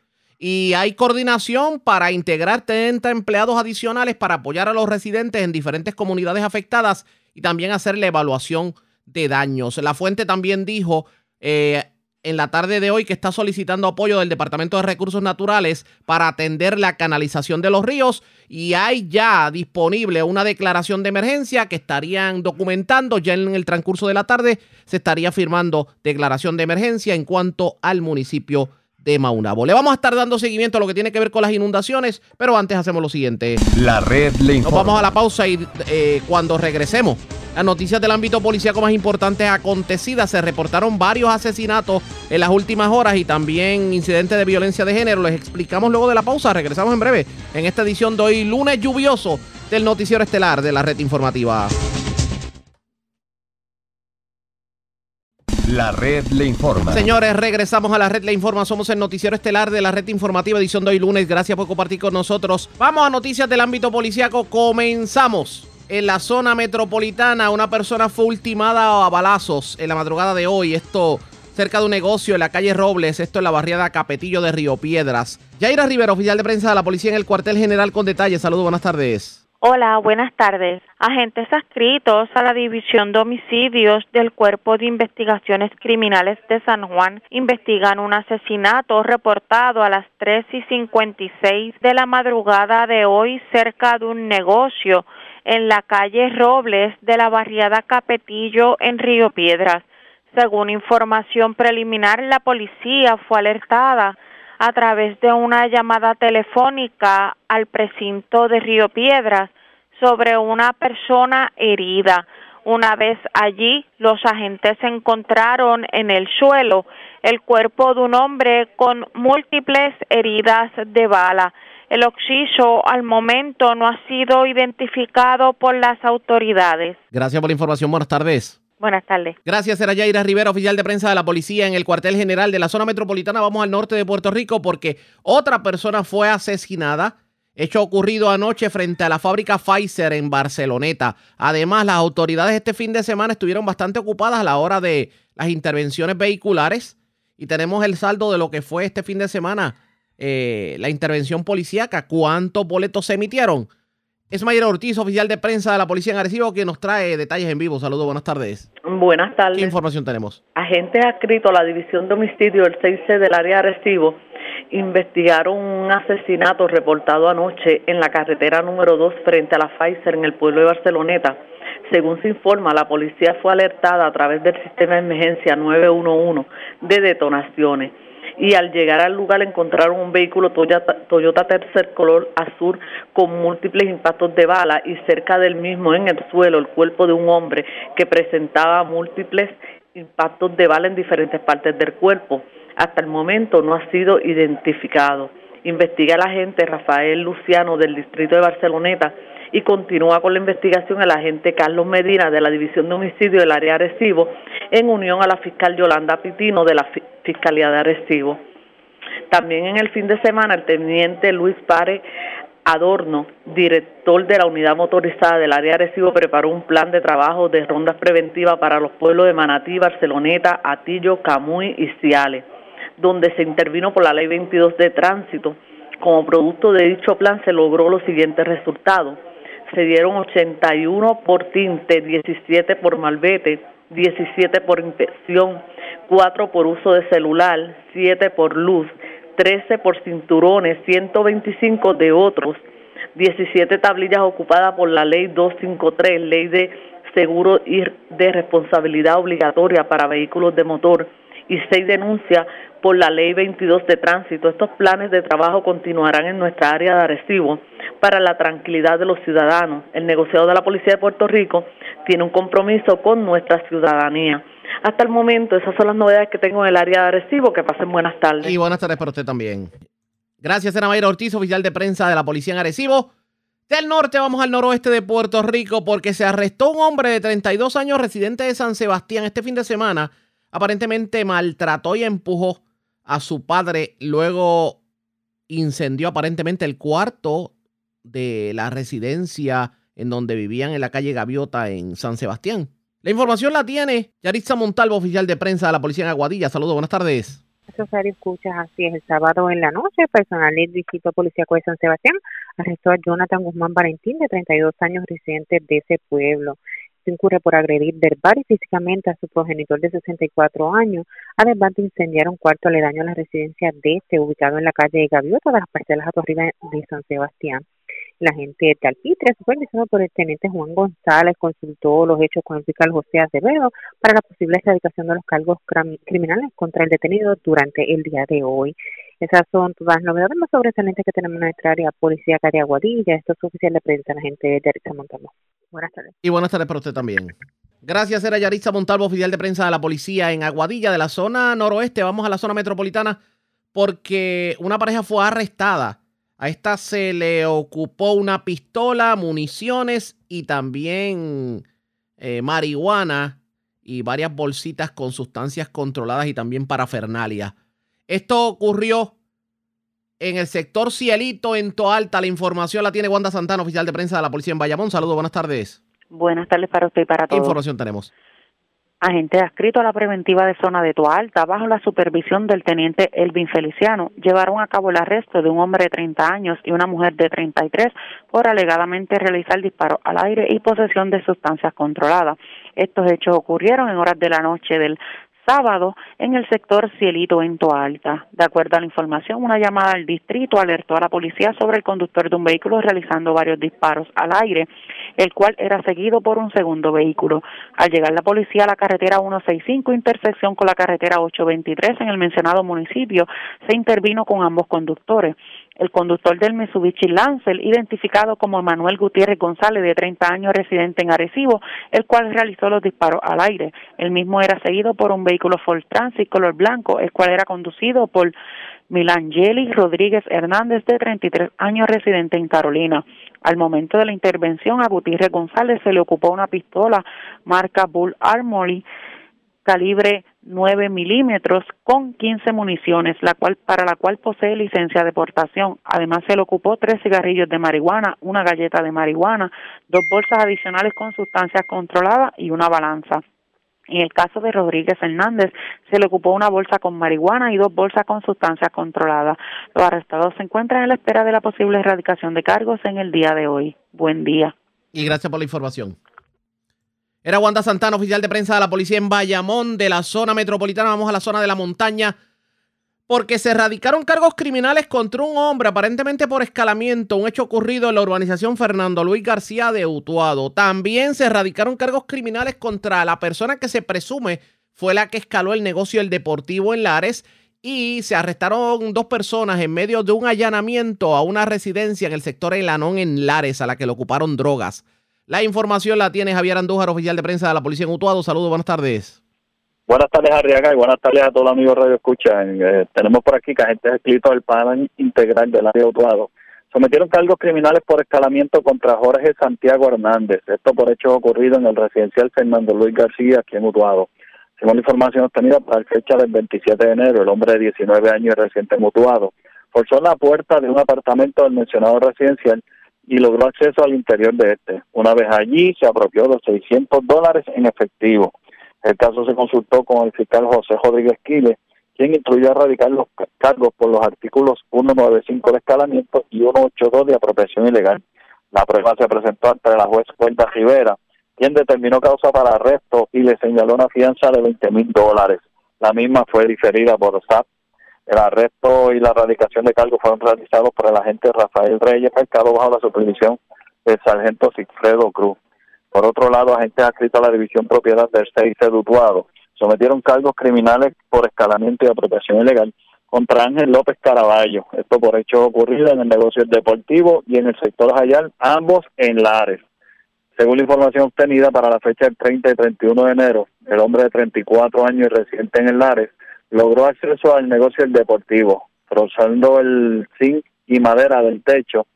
Y hay coordinación para integrar 30 empleados adicionales para apoyar a los residentes en diferentes comunidades afectadas y también hacer la evaluación de daños. La fuente también dijo eh, en la tarde de hoy que está solicitando apoyo del Departamento de Recursos Naturales para atender la canalización de los ríos y hay ya disponible una declaración de emergencia que estarían documentando ya en el transcurso de la tarde se estaría firmando declaración de emergencia en cuanto al municipio de Maunabo. Le vamos a estar dando seguimiento a lo que tiene que ver con las inundaciones, pero antes hacemos lo siguiente. La red le informa. Nos vamos a la pausa y eh, cuando regresemos, las noticias del ámbito policíaco más importantes acontecidas. Se reportaron varios asesinatos en las últimas horas y también incidentes de violencia de género. Les explicamos luego de la pausa. Regresamos en breve en esta edición de hoy, lunes lluvioso del noticiero estelar de la red informativa. La red le informa. Señores, regresamos a la red le informa. Somos el noticiero estelar de la red informativa, edición de hoy lunes. Gracias por compartir con nosotros. Vamos a noticias del ámbito policíaco. Comenzamos. En la zona metropolitana, una persona fue ultimada a balazos en la madrugada de hoy. Esto cerca de un negocio en la calle Robles, esto en la barriada Capetillo de Río Piedras. Yaira Rivera, oficial de prensa de la policía en el cuartel general con detalles. Saludos, buenas tardes. Hola, buenas tardes. Agentes adscritos a la División de Homicidios del Cuerpo de Investigaciones Criminales de San Juan investigan un asesinato reportado a las 3 y 56 de la madrugada de hoy cerca de un negocio en la calle Robles de la barriada Capetillo en Río Piedras. Según información preliminar, la policía fue alertada a través de una llamada telefónica al precinto de Río Piedras sobre una persona herida. Una vez allí, los agentes encontraron en el suelo el cuerpo de un hombre con múltiples heridas de bala. El occiso al momento no ha sido identificado por las autoridades. Gracias por la información. Buenas tardes. Buenas tardes. Gracias, era Yaira Rivera, oficial de prensa de la policía en el cuartel general de la zona metropolitana. Vamos al norte de Puerto Rico porque otra persona fue asesinada. Hecho ocurrido anoche frente a la fábrica Pfizer en Barceloneta. Además, las autoridades este fin de semana estuvieron bastante ocupadas a la hora de las intervenciones vehiculares. Y tenemos el saldo de lo que fue este fin de semana eh, la intervención policíaca. ¿Cuántos boletos se emitieron? Es Mayra Ortiz, oficial de prensa de la Policía en Arecibo, que nos trae detalles en vivo. Saludos, buenas tardes. Buenas tardes. ¿Qué información tenemos? Agentes adscritos a la División de Homicidio del 6C del área de Arecibo investigaron un asesinato reportado anoche en la carretera número 2 frente a la Pfizer en el pueblo de Barceloneta. Según se informa, la policía fue alertada a través del sistema de emergencia 911 de detonaciones y al llegar al lugar encontraron un vehículo Toyota, Toyota tercer color azul con múltiples impactos de bala y cerca del mismo en el suelo el cuerpo de un hombre que presentaba múltiples impactos de bala en diferentes partes del cuerpo. Hasta el momento no ha sido identificado. Investiga el agente Rafael Luciano del distrito de Barceloneta y continúa con la investigación el agente Carlos Medina de la División de Homicidio del área Arecibo en unión a la fiscal Yolanda Pitino de la Fiscalía de Arecibo. También en el fin de semana el teniente Luis Pare Adorno, director de la unidad motorizada del área de Recibo, preparó un plan de trabajo de rondas preventivas para los pueblos de Manatí, Barceloneta, Atillo, Camuy y Ciales, donde se intervino por la Ley 22 de Tránsito. Como producto de dicho plan se logró los siguientes resultados. Se dieron 81 por tinte, 17 por malvete, 17 por inspección, 4 por uso de celular, 7 por luz, 13 por cinturones, 125 de otros, 17 tablillas ocupadas por la ley 253, ley de seguro y de responsabilidad obligatoria para vehículos de motor, y 6 denuncias por la ley 22 de tránsito. Estos planes de trabajo continuarán en nuestra área de Arecibo para la tranquilidad de los ciudadanos. El negociado de la Policía de Puerto Rico tiene un compromiso con nuestra ciudadanía. Hasta el momento, esas son las novedades que tengo en el área de Arecibo. Que pasen buenas tardes. Y buenas tardes para usted también. Gracias, Ana Mayra Ortiz, oficial de prensa de la Policía en Arecibo. Del norte vamos al noroeste de Puerto Rico porque se arrestó un hombre de 32 años residente de San Sebastián este fin de semana. Aparentemente maltrató y empujó a su padre. Luego incendió aparentemente el cuarto de la residencia en donde vivían en la calle Gaviota en San Sebastián. La información la tiene Yaritza Montalvo, oficial de prensa de la Policía en Aguadilla. Saludos, buenas tardes. Rosario, escuchas así es. El sábado en la noche, personal del Distrito Policíaco de San Sebastián arrestó a Jonathan Guzmán Valentín, de 32 años, residente de ese pueblo. Incurre por agredir verbal y físicamente a su progenitor de 64 años, además de incendiar un cuarto aledaño a la residencia de este, ubicado en la calle Gaviota de las parcelas a arriba de San Sebastián. La gente de Alpitre, supervisado por el teniente Juan González, consultó los hechos con el fiscal José Acevedo para la posible erradicación de los cargos criminales contra el detenido durante el día de hoy. Esas son todas las novedades más sobresalientes que tenemos en nuestra área policía de Aguadilla. Esto es oficial de prensa, la gente de Yaritza Montalvo. Buenas tardes. Y buenas tardes para usted también. Gracias, era Yaritza Montalvo, oficial de prensa de la policía en Aguadilla, de la zona noroeste. Vamos a la zona metropolitana porque una pareja fue arrestada a esta se le ocupó una pistola, municiones y también eh, marihuana y varias bolsitas con sustancias controladas y también parafernalia. Esto ocurrió en el sector Cielito, en Toalta. La información la tiene Wanda Santana, oficial de prensa de la policía en Bayamón. Saludos, buenas tardes. Buenas tardes para usted y para todos. ¿Qué información tenemos? agente adscrito a la preventiva de zona de Toalta, bajo la supervisión del teniente Elvin Feliciano, llevaron a cabo el arresto de un hombre de 30 años y una mujer de 33 por alegadamente realizar disparos al aire y posesión de sustancias controladas. Estos hechos ocurrieron en horas de la noche del sábado en el sector Cielito en Toalta. De acuerdo a la información, una llamada al distrito alertó a la policía sobre el conductor de un vehículo realizando varios disparos al aire, el cual era seguido por un segundo vehículo. Al llegar la policía a la carretera 165, intersección con la carretera 823 en el mencionado municipio, se intervino con ambos conductores el conductor del Mitsubishi Lancer, identificado como Manuel Gutiérrez González, de 30 años, residente en Arecibo, el cual realizó los disparos al aire. El mismo era seguido por un vehículo Ford Transit color blanco, el cual era conducido por Milangeli Rodríguez Hernández, de 33 años, residente en Carolina. Al momento de la intervención, a Gutiérrez González se le ocupó una pistola marca Bull Armory calibre 9 milímetros con 15 municiones, la cual, para la cual posee licencia de portación. Además, se le ocupó tres cigarrillos de marihuana, una galleta de marihuana, dos bolsas adicionales con sustancias controladas y una balanza. En el caso de Rodríguez Hernández, se le ocupó una bolsa con marihuana y dos bolsas con sustancias controladas. Los arrestados se encuentran en la espera de la posible erradicación de cargos en el día de hoy. Buen día. Y gracias por la información. Era Wanda Santana, oficial de prensa de la policía en Bayamón, de la zona metropolitana. Vamos a la zona de la montaña. Porque se erradicaron cargos criminales contra un hombre, aparentemente por escalamiento, un hecho ocurrido en la urbanización Fernando Luis García de Utuado. También se erradicaron cargos criminales contra la persona que se presume fue la que escaló el negocio del Deportivo en Lares y se arrestaron dos personas en medio de un allanamiento a una residencia en el sector Elanón en Lares a la que le ocuparon drogas. La información la tiene Javier Andújar, oficial de prensa de la Policía en Utuado. Saludos, buenas tardes. Buenas tardes, Arriaga, y buenas tardes a todos los amigos Radio Escucha. Eh, tenemos por aquí que agentes escritos del panel integral del área de Utuado sometieron cargos criminales por escalamiento contra Jorge Santiago Hernández. Esto por hechos ocurridos en el residencial Fernando Luis García, aquí en Utuado. Según la información obtenida para la fecha del 27 de enero, el hombre de 19 años y reciente mutuado forzó la puerta de un apartamento del mencionado residencial y logró acceso al interior de este. Una vez allí, se apropió de 600 dólares en efectivo. El caso se consultó con el fiscal José Rodríguez Quiles, quien instruyó a radicar los cargos por los artículos 195 de escalamiento y 182 de apropiación ilegal. La prueba se presentó ante la juez Cuenta Rivera, quien determinó causa para arresto y le señaló una fianza de 20 mil dólares. La misma fue diferida por SAP. El arresto y la erradicación de cargos fueron realizados por el agente Rafael Reyes Mercado bajo la supervisión del sargento Sigfredo Cruz. Por otro lado, agentes adscritos a la División Propiedad del 6 Dutuado sometieron cargos criminales por escalamiento y apropiación ilegal contra Ángel López Caraballo. Esto por hechos ocurridos en el negocio deportivo y en el sector Jayal, ambos en Lares. Según la información obtenida para la fecha del 30 y 31 de enero, el hombre de 34 años y residente en el Lares logró acceso al negocio del deportivo, rozando el zinc y madera del techo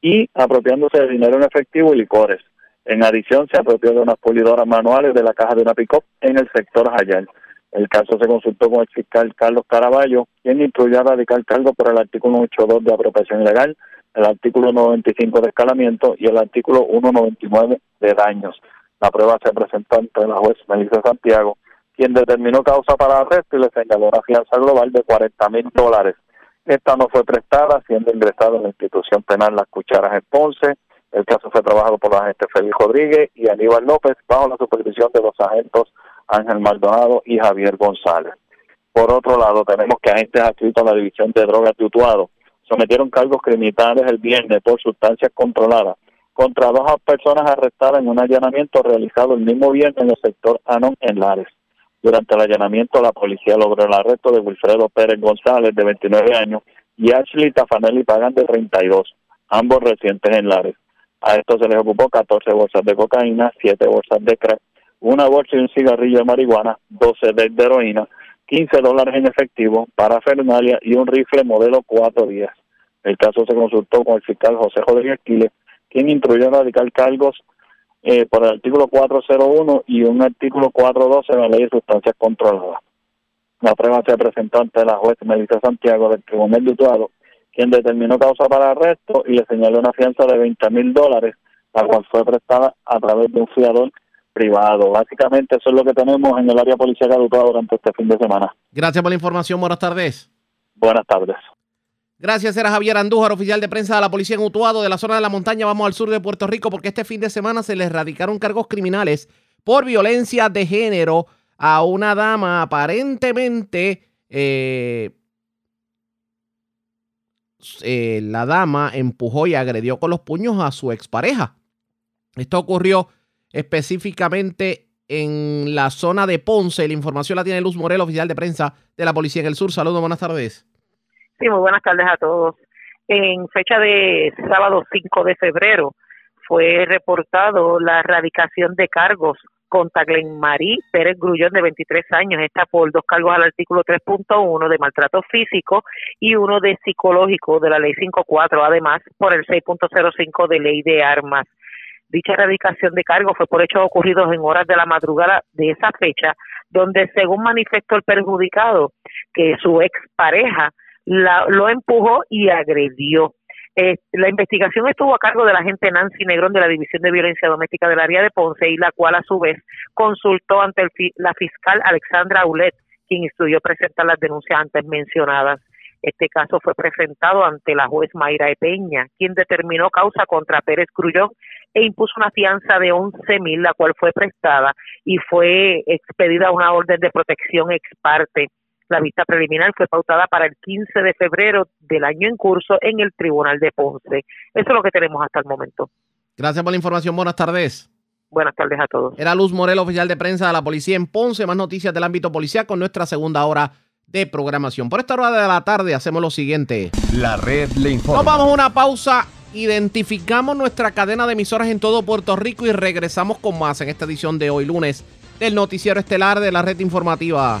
y apropiándose de dinero en efectivo y licores. En adición, se apropió de unas pulidoras manuales de la caja de una pick en el sector Jayal. El caso se consultó con el fiscal Carlos Caraballo, quien incluyó a radical cargo por el artículo 82 de apropiación ilegal, el artículo 95 de escalamiento y el artículo 199 de daños. La prueba se presentó ante la juez Melissa Santiago, quien determinó causa para arresto y le señaló una fianza global de 40 mil dólares. Esta no fue prestada, siendo ingresado en la institución penal Las Cucharas en Ponce, el caso fue trabajado por los agentes Félix Rodríguez y Aníbal López bajo la supervisión de los agentes Ángel Maldonado y Javier González. Por otro lado, tenemos que agentes adscritos a la División de Drogas de Utuado sometieron cargos criminales el viernes por sustancias controladas contra dos personas arrestadas en un allanamiento realizado el mismo viernes en el sector Anon en Lares. Durante el allanamiento, la policía logró el arresto de Wilfredo Pérez González, de 29 años, y Ashley Tafanelli Pagan, de 32, ambos residentes en Lares. A esto se les ocupó 14 bolsas de cocaína, 7 bolsas de crack, una bolsa y un cigarrillo de marihuana, 12 de heroína, 15 dólares en efectivo, para parafernalia y un rifle modelo 410. El caso se consultó con el fiscal José Rodríguez Quiles, quien instruyó radical cargos eh, por el artículo 401 y un artículo 412 de la ley de sustancias controladas. La prueba se presentó ante la juez Melissa Santiago del Tribunal de Utuado quien determinó causa para arresto y le señaló una fianza de 20 mil dólares, la cual fue prestada a través de un fiador privado. Básicamente eso es lo que tenemos en el área policial educada durante este fin de semana. Gracias por la información. Buenas tardes. Buenas tardes. Gracias, era Javier Andújar, oficial de prensa de la policía en Utuado, de la zona de la montaña. Vamos al sur de Puerto Rico porque este fin de semana se le erradicaron cargos criminales por violencia de género a una dama aparentemente eh, eh, la dama empujó y agredió con los puños a su expareja. Esto ocurrió específicamente en la zona de Ponce. La información la tiene Luz Morel, oficial de prensa de la Policía en el Sur. Saludos, buenas tardes. Sí, muy buenas tardes a todos. En fecha de sábado 5 de febrero fue reportado la erradicación de cargos contra Glen Marie Pérez Grullón, de 23 años. Está por dos cargos al artículo 3.1 de maltrato físico y uno de psicológico de la ley 5.4, además por el 6.05 de ley de armas. Dicha erradicación de cargos fue por hechos ocurridos en horas de la madrugada de esa fecha, donde según manifestó el perjudicado, que su expareja la, lo empujó y agredió. Eh, la investigación estuvo a cargo de la agente Nancy Negrón de la División de Violencia Doméstica del área de Ponce y la cual a su vez consultó ante el, la fiscal Alexandra Aulet, quien instruyó presentar las denuncias antes mencionadas. Este caso fue presentado ante la juez Mayra Epeña, quien determinó causa contra Pérez Grullón e impuso una fianza de 11 mil, la cual fue prestada y fue expedida una orden de protección ex parte la vista preliminar fue pautada para el 15 de febrero del año en curso en el Tribunal de Ponce. Eso es lo que tenemos hasta el momento. Gracias por la información. Buenas tardes. Buenas tardes a todos. Era Luz Morel, oficial de prensa de la policía en Ponce. Más noticias del ámbito policial con nuestra segunda hora de programación. Por esta hora de la tarde hacemos lo siguiente. La red le informa. Nos vamos a una pausa. Identificamos nuestra cadena de emisoras en todo Puerto Rico y regresamos con más en esta edición de hoy lunes del noticiero estelar de la red informativa.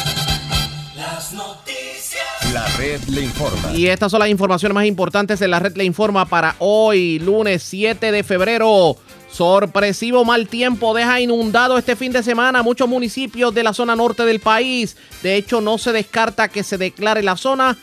Noticias. La red le informa. Y estas son las informaciones más importantes de la red le informa para hoy, lunes 7 de febrero. Sorpresivo mal tiempo deja inundado este fin de semana muchos municipios de la zona norte del país. De hecho, no se descarta que se declare la zona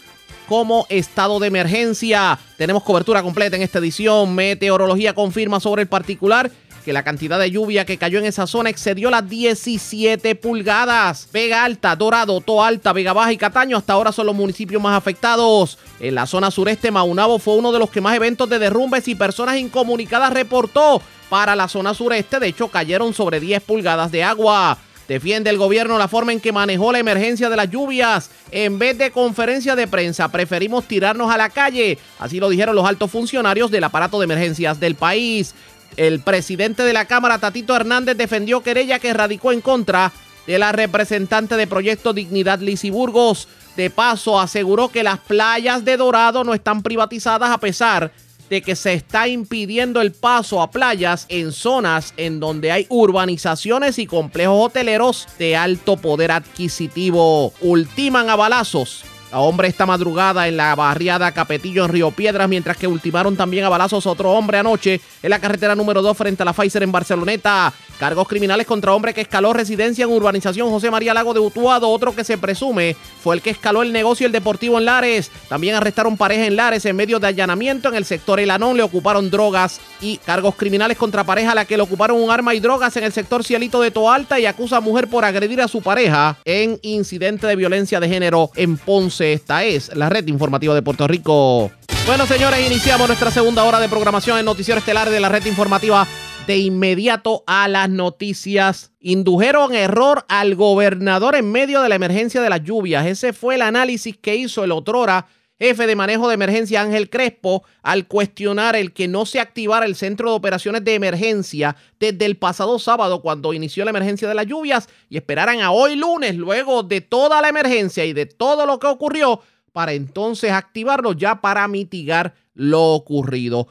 como estado de emergencia. Tenemos cobertura completa en esta edición. Meteorología confirma sobre el particular que la cantidad de lluvia que cayó en esa zona excedió las 17 pulgadas. Vega Alta, Dorado, Toa Alta, Vega Baja y Cataño hasta ahora son los municipios más afectados. En la zona sureste, Maunabo fue uno de los que más eventos de derrumbes y personas incomunicadas reportó. Para la zona sureste, de hecho, cayeron sobre 10 pulgadas de agua. Defiende el gobierno la forma en que manejó la emergencia de las lluvias. En vez de conferencia de prensa, preferimos tirarnos a la calle. Así lo dijeron los altos funcionarios del aparato de emergencias del país. El presidente de la Cámara, Tatito Hernández, defendió querella que radicó en contra de la representante de Proyecto Dignidad, Lizy Burgos. De paso, aseguró que las playas de Dorado no están privatizadas a pesar de que se está impidiendo el paso a playas en zonas en donde hay urbanizaciones y complejos hoteleros de alto poder adquisitivo. Ultiman a balazos a hombre esta madrugada en la barriada Capetillo en Río Piedras, mientras que ultimaron también a balazos otro hombre anoche en la carretera número 2 frente a la Pfizer en Barceloneta. Cargos criminales contra hombre que escaló residencia en urbanización José María Lago de Utuado, otro que se presume fue el que escaló el negocio El Deportivo en Lares. También arrestaron pareja en Lares en medio de allanamiento en el sector Elanón, le ocuparon drogas y cargos criminales contra pareja a la que le ocuparon un arma y drogas en el sector Cielito de Toalta y acusa a mujer por agredir a su pareja en incidente de violencia de género en Ponce. Esta es la red informativa de Puerto Rico. Bueno, señores, iniciamos nuestra segunda hora de programación en Noticiero Estelar de la red informativa de inmediato a las noticias. Indujeron error al gobernador en medio de la emergencia de las lluvias. Ese fue el análisis que hizo el otrora jefe de manejo de emergencia Ángel Crespo al cuestionar el que no se activara el centro de operaciones de emergencia desde el pasado sábado cuando inició la emergencia de las lluvias y esperaran a hoy lunes luego de toda la emergencia y de todo lo que ocurrió para entonces activarlo ya para mitigar lo ocurrido.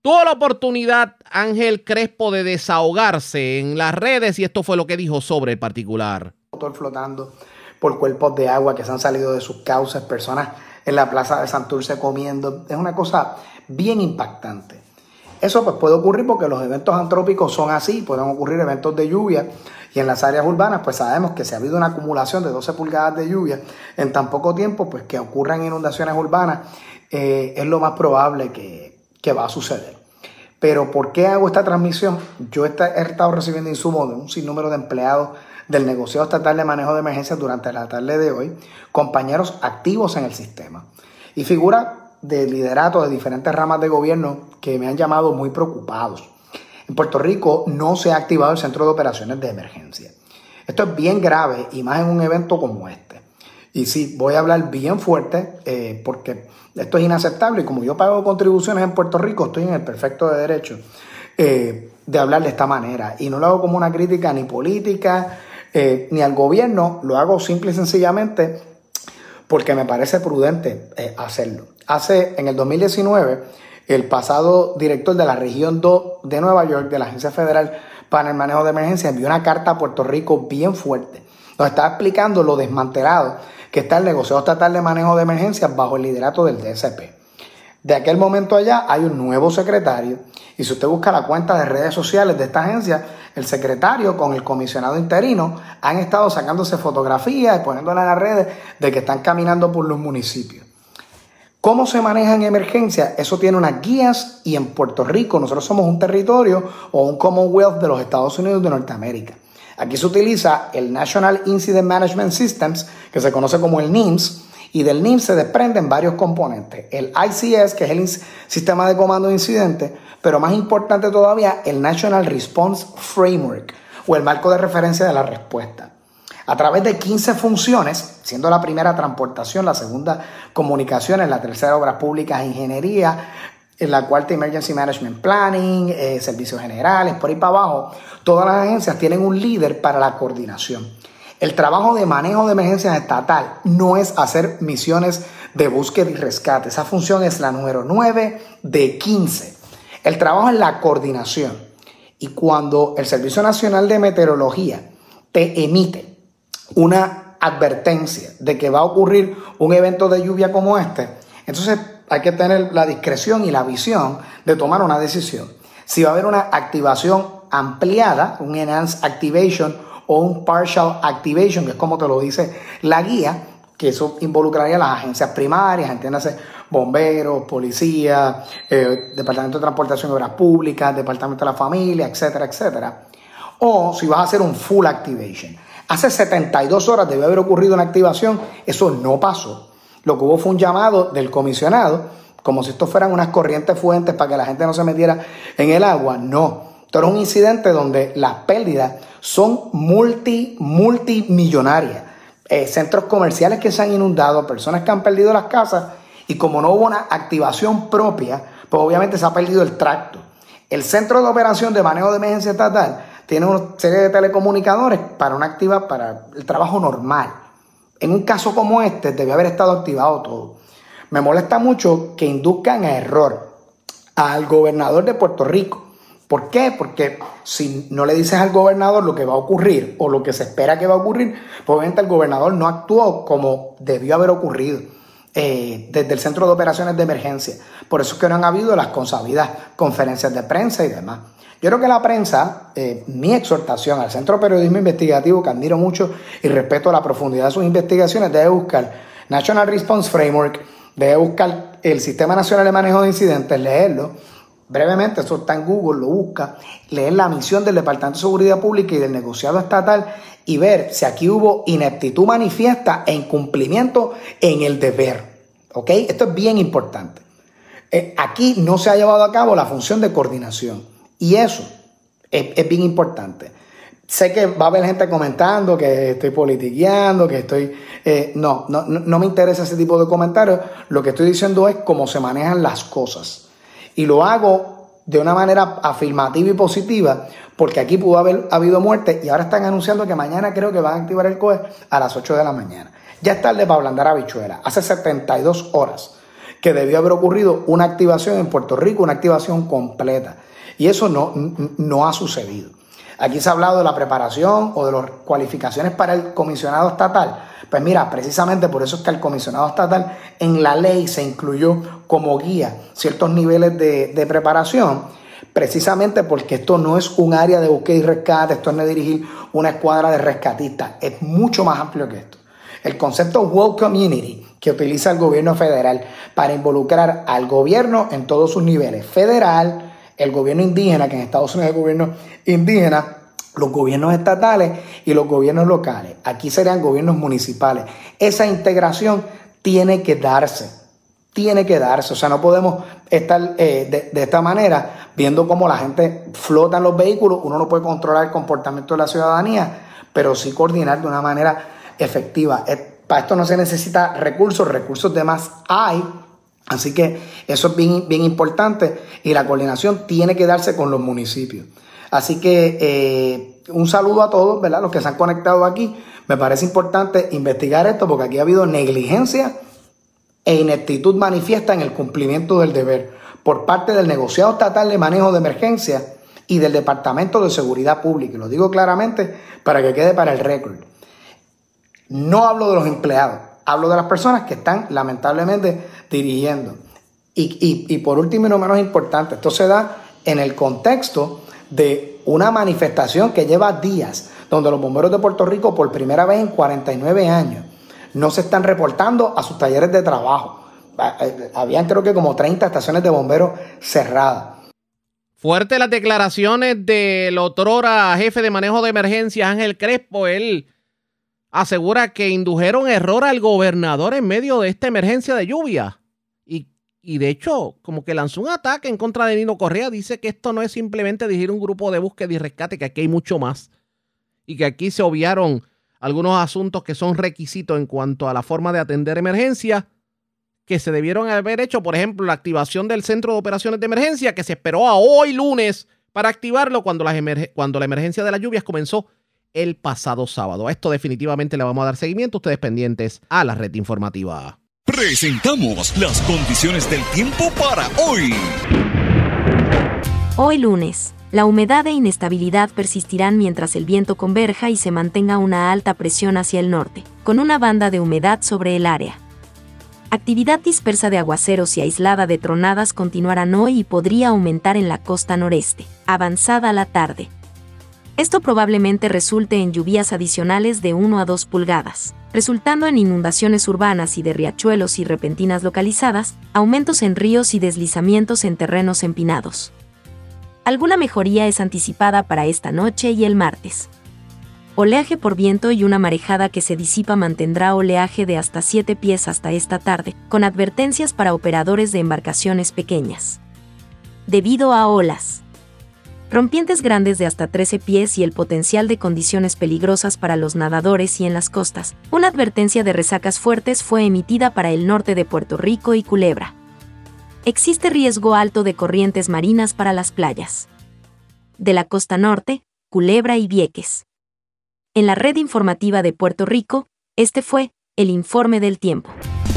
Tuvo la oportunidad Ángel Crespo de desahogarse en las redes y esto fue lo que dijo sobre el particular. Motor flotando por cuerpos de agua que se han salido de sus cauces, personas en la plaza de Santurce comiendo. Es una cosa bien impactante. Eso pues puede ocurrir porque los eventos antrópicos son así, pueden ocurrir eventos de lluvia y en las áreas urbanas pues sabemos que si ha habido una acumulación de 12 pulgadas de lluvia en tan poco tiempo pues que ocurran inundaciones urbanas eh, es lo más probable que, que va a suceder. Pero ¿por qué hago esta transmisión? Yo he estado recibiendo insumos de un sinnúmero de empleados del negocio estatal de manejo de emergencias durante la tarde de hoy, compañeros activos en el sistema y figuras de liderato de diferentes ramas de gobierno que me han llamado muy preocupados. En Puerto Rico no se ha activado el centro de operaciones de emergencia. Esto es bien grave y más en un evento como este. Y sí, voy a hablar bien fuerte eh, porque esto es inaceptable y como yo pago contribuciones en Puerto Rico, estoy en el perfecto de derecho eh, de hablar de esta manera. Y no lo hago como una crítica ni política eh, ni al gobierno, lo hago simple y sencillamente porque me parece prudente eh, hacerlo. Hace, en el 2019, el pasado director de la región 2 de Nueva York, de la Agencia Federal para el Manejo de Emergencia, envió una carta a Puerto Rico bien fuerte. Nos está explicando lo desmantelado que está el negocio estatal de manejo de emergencias bajo el liderato del DSP. De aquel momento allá hay un nuevo secretario y si usted busca la cuenta de redes sociales de esta agencia, el secretario con el comisionado interino han estado sacándose fotografías y poniéndolas en las redes de que están caminando por los municipios. ¿Cómo se maneja en emergencia? Eso tiene unas guías y en Puerto Rico nosotros somos un territorio o un Commonwealth de los Estados Unidos de Norteamérica. Aquí se utiliza el National Incident Management Systems, que se conoce como el NIMS, y del NIMS se desprenden varios componentes. El ICS, que es el sistema de comando de incidentes, pero más importante todavía, el National Response Framework o el marco de referencia de la respuesta. A través de 15 funciones, siendo la primera transportación, la segunda comunicaciones, la tercera obras públicas e ingeniería, en la cuarta Emergency Management Planning, eh, servicios generales, por ahí para abajo, todas las agencias tienen un líder para la coordinación. El trabajo de manejo de emergencias estatal no es hacer misiones de búsqueda y rescate. Esa función es la número 9 de 15. El trabajo es la coordinación. Y cuando el Servicio Nacional de Meteorología te emite una advertencia de que va a ocurrir un evento de lluvia como este, entonces hay que tener la discreción y la visión de tomar una decisión. Si va a haber una activación ampliada, un enhanced activation o un partial activation, que es como te lo dice la guía, que eso involucraría a las agencias primarias, entiéndase, bomberos, policía, eh, Departamento de Transportación y Obras Públicas, Departamento de la Familia, etcétera, etcétera. O si vas a hacer un full activation. Hace 72 horas debe haber ocurrido una activación, eso no pasó. Lo que hubo fue un llamado del comisionado, como si esto fueran unas corrientes fuentes para que la gente no se metiera en el agua. No, esto era un incidente donde las pérdidas son multi, multimillonarias. Eh, centros comerciales que se han inundado, personas que han perdido las casas y como no hubo una activación propia, pues obviamente se ha perdido el tracto. El Centro de Operación de Manejo de Emergencia Estatal tiene una serie de telecomunicadores para una activa para el trabajo normal. En un caso como este debe haber estado activado todo. Me molesta mucho que induzcan a error al gobernador de Puerto Rico ¿Por qué? Porque si no le dices al gobernador lo que va a ocurrir o lo que se espera que va a ocurrir, pues obviamente el gobernador no actuó como debió haber ocurrido eh, desde el Centro de Operaciones de Emergencia. Por eso es que no han habido las consabidas conferencias de prensa y demás. Yo creo que la prensa, eh, mi exhortación al Centro de Periodismo Investigativo, que admiro mucho y respeto la profundidad de sus investigaciones, debe buscar National Response Framework, debe buscar el Sistema Nacional de Manejo de Incidentes, leerlo brevemente, eso está en Google, lo busca, leer la misión del Departamento de Seguridad Pública y del negociado estatal y ver si aquí hubo ineptitud manifiesta e incumplimiento en el deber. ¿Ok? Esto es bien importante. Eh, aquí no se ha llevado a cabo la función de coordinación y eso es, bien importante. Sé que va a haber gente comentando que estoy politiqueando, que estoy... Eh, no, no, no me interesa ese tipo de comentarios. Lo que estoy diciendo es cómo se manejan las cosas y lo hago de una manera afirmativa y positiva, porque aquí pudo haber habido muerte y ahora están anunciando que mañana creo que van a activar el COE a las 8 de la mañana. Ya es tarde para ablandar habichuela. Hace 72 horas que debió haber ocurrido una activación en Puerto Rico, una activación completa. Y eso no, no ha sucedido. Aquí se ha hablado de la preparación o de las cualificaciones para el comisionado estatal. Pues mira, precisamente por eso es que el comisionado estatal en la ley se incluyó como guía ciertos niveles de, preparación, precisamente porque esto no es un área de búsqueda y rescate, esto no es dirigir una escuadra de rescatistas, es mucho más amplio que esto. El concepto World Community que utiliza el gobierno federal para involucrar al gobierno en todos sus niveles, federal, el gobierno indígena, que en Estados Unidos es el gobierno indígena, los gobiernos estatales y los gobiernos locales. Aquí serían gobiernos municipales. Esa integración tiene que darse, tiene que darse. O sea, no podemos estar eh, de, esta manera viendo cómo la gente flota en los vehículos. Uno no puede controlar el comportamiento de la ciudadanía, pero sí coordinar de una manera efectiva. Para esto no se necesita recursos, recursos de más hay. Así que eso es bien, importante y la coordinación tiene que darse con los municipios. Así que eh, un saludo a todos, ¿verdad? Los que se han conectado aquí. Me parece importante investigar esto porque aquí ha habido negligencia e ineptitud manifiesta en el cumplimiento del deber por parte del negociado estatal de manejo de emergencia y del Departamento de Seguridad Pública. Lo digo claramente para que quede para el récord. No hablo de los empleados, hablo de las personas que están lamentablemente dirigiendo. Y, y por último y no menos importante, esto se da en el contexto de una manifestación que lleva días, donde los bomberos de Puerto Rico por primera vez en 49 años no se están reportando a sus talleres de trabajo. Eh, habían creo que como 30 estaciones de bomberos cerradas. Fuerte las declaraciones del otrora jefe de manejo de emergencia Ángel Crespo. Él asegura que indujeron error al gobernador en medio de esta emergencia de lluvia y de hecho, como que lanzó un ataque en contra de Nino Correa. Dice que esto no es simplemente dirigir un grupo de búsqueda y rescate, que aquí hay mucho más. Y que aquí se obviaron algunos asuntos que son requisitos en cuanto a la forma de atender emergencia que se debieron haber hecho, por ejemplo, la activación del centro de operaciones de emergencia, que se esperó a hoy lunes para activarlo cuando, cuando la emergencia de las lluvias comenzó el pasado sábado. A esto definitivamente le vamos a dar seguimiento. Ustedes pendientes a la red informativa. Presentamos las condiciones del tiempo para hoy. Hoy lunes. La humedad e inestabilidad persistirán mientras el viento converja y se mantenga una alta presión hacia el norte, con una banda de humedad sobre el área. Actividad dispersa de aguaceros y aislada de tronadas continuarán hoy y podría aumentar en la costa noreste, avanzada la tarde. Esto probablemente resulte en lluvias adicionales de 1 a 2 pulgadas, resultando en inundaciones urbanas y de riachuelos y repentinas localizadas, aumentos en ríos y deslizamientos en terrenos empinados. Alguna mejoría es anticipada para esta noche y el martes. Oleaje por viento y una marejada que se disipa mantendrá oleaje de hasta 7 pies hasta esta tarde, con advertencias para operadores de embarcaciones pequeñas. Debido a olas. Rompientes grandes de hasta 13 pies y el potencial de condiciones peligrosas para los nadadores y en las costas, una advertencia de resacas fuertes fue emitida para el norte de Puerto Rico y Culebra existe riesgo alto de corrientes marinas para las playas. De la costa norte, Culebra y Vieques. En la red informativa de Puerto Rico, este fue el informe del tiempo.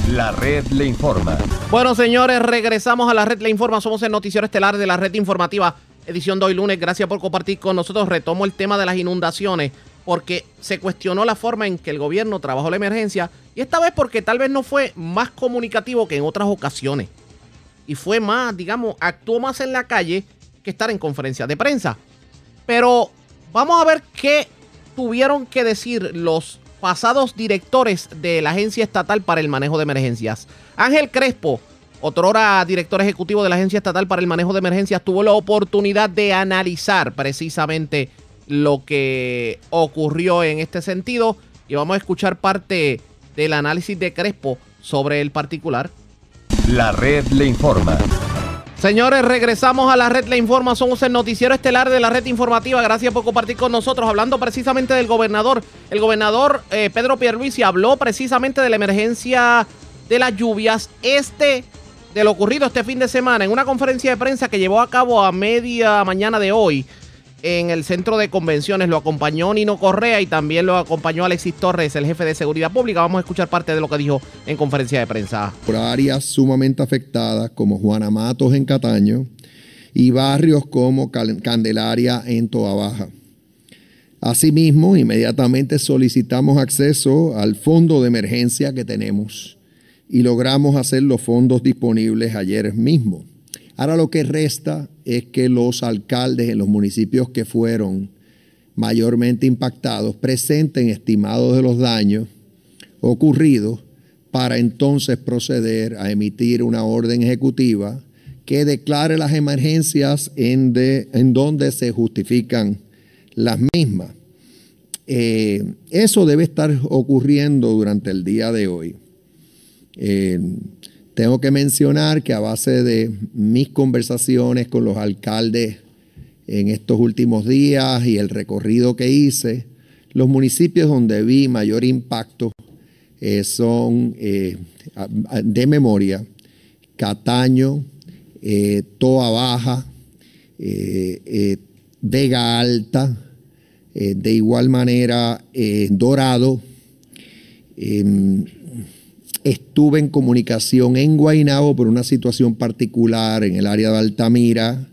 La red le informa. Bueno, señores, regresamos a la red le informa. Somos el noticiero estelar de la red informativa, edición de hoy lunes. Gracias por compartir con nosotros. Retomo el tema de las inundaciones porque se cuestionó la forma en que el gobierno trabajó la emergencia y esta vez porque tal vez no fue más comunicativo que en otras ocasiones y fue más, digamos, actuó más en la calle que estar en conferencia de prensa. Pero vamos a ver qué tuvieron que decir los pasados directores de la Agencia Estatal para el Manejo de Emergencias. Ángel Crespo, otrora director ejecutivo de la Agencia Estatal para el Manejo de Emergencias, tuvo la oportunidad de analizar precisamente lo que ocurrió en este sentido y vamos a escuchar parte del análisis de Crespo sobre el particular. La red le informa. Señores, regresamos a la red Le Informa. Somos el noticiero estelar de la red informativa. Gracias por compartir con nosotros. Hablando precisamente del gobernador. El gobernador eh, Pedro Pierluisi habló precisamente de la emergencia de las lluvias. Este, de lo ocurrido este fin de semana, en una conferencia de prensa que llevó a cabo a media mañana de hoy en el centro de convenciones. Lo acompañó Nino Correa y también lo acompañó Alexis Torres, el jefe de seguridad pública. Vamos a escuchar parte de lo que dijo en conferencia de prensa. Por áreas sumamente afectadas como Juana Matos en Cataño y barrios como Candelaria en Toa Baja. Asimismo, inmediatamente solicitamos acceso al fondo de emergencia que tenemos y logramos hacer los fondos disponibles ayer mismo. Ahora lo que resta es que los alcaldes en los municipios que fueron mayormente impactados presenten estimados de los daños ocurridos para entonces proceder a emitir una orden ejecutiva que declare las emergencias en, en donde se justifican las mismas. Eh, eso debe estar ocurriendo durante el día de hoy. Eh, tengo que mencionar que a base de mis conversaciones con los alcaldes en estos últimos días y el recorrido que hice, los municipios donde vi mayor impacto eh, son eh, de memoria Cataño, eh, Toa Baja, Vega Alta, de igual manera Dorado, em, Estuve en comunicación en Guaynabo por una situación particular en el área de Altamira,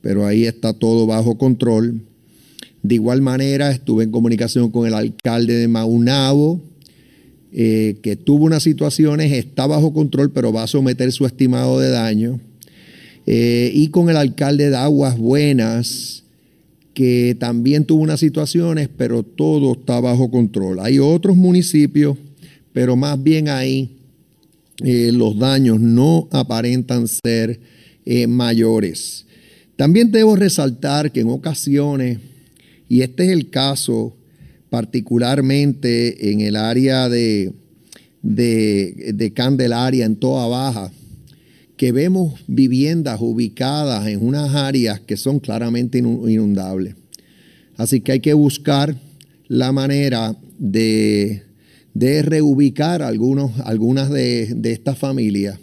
pero ahí está todo bajo control. De igual manera, estuve en comunicación con el alcalde de Maunabo, eh, que tuvo unas situaciones, está bajo control, pero va a someter su estimado de daño. Eh, y con el alcalde de Aguas Buenas, que también tuvo unas situaciones, pero todo está bajo control. Hay otros municipios pero más bien ahí eh, los daños no aparentan ser eh, mayores. También debo resaltar que en ocasiones, y este es el caso particularmente en el área de, de, Candelaria, en toda Baja, que vemos viviendas ubicadas en unas áreas que son claramente inundables. Así que hay que buscar la manera de de reubicar algunos, algunas de, estas familias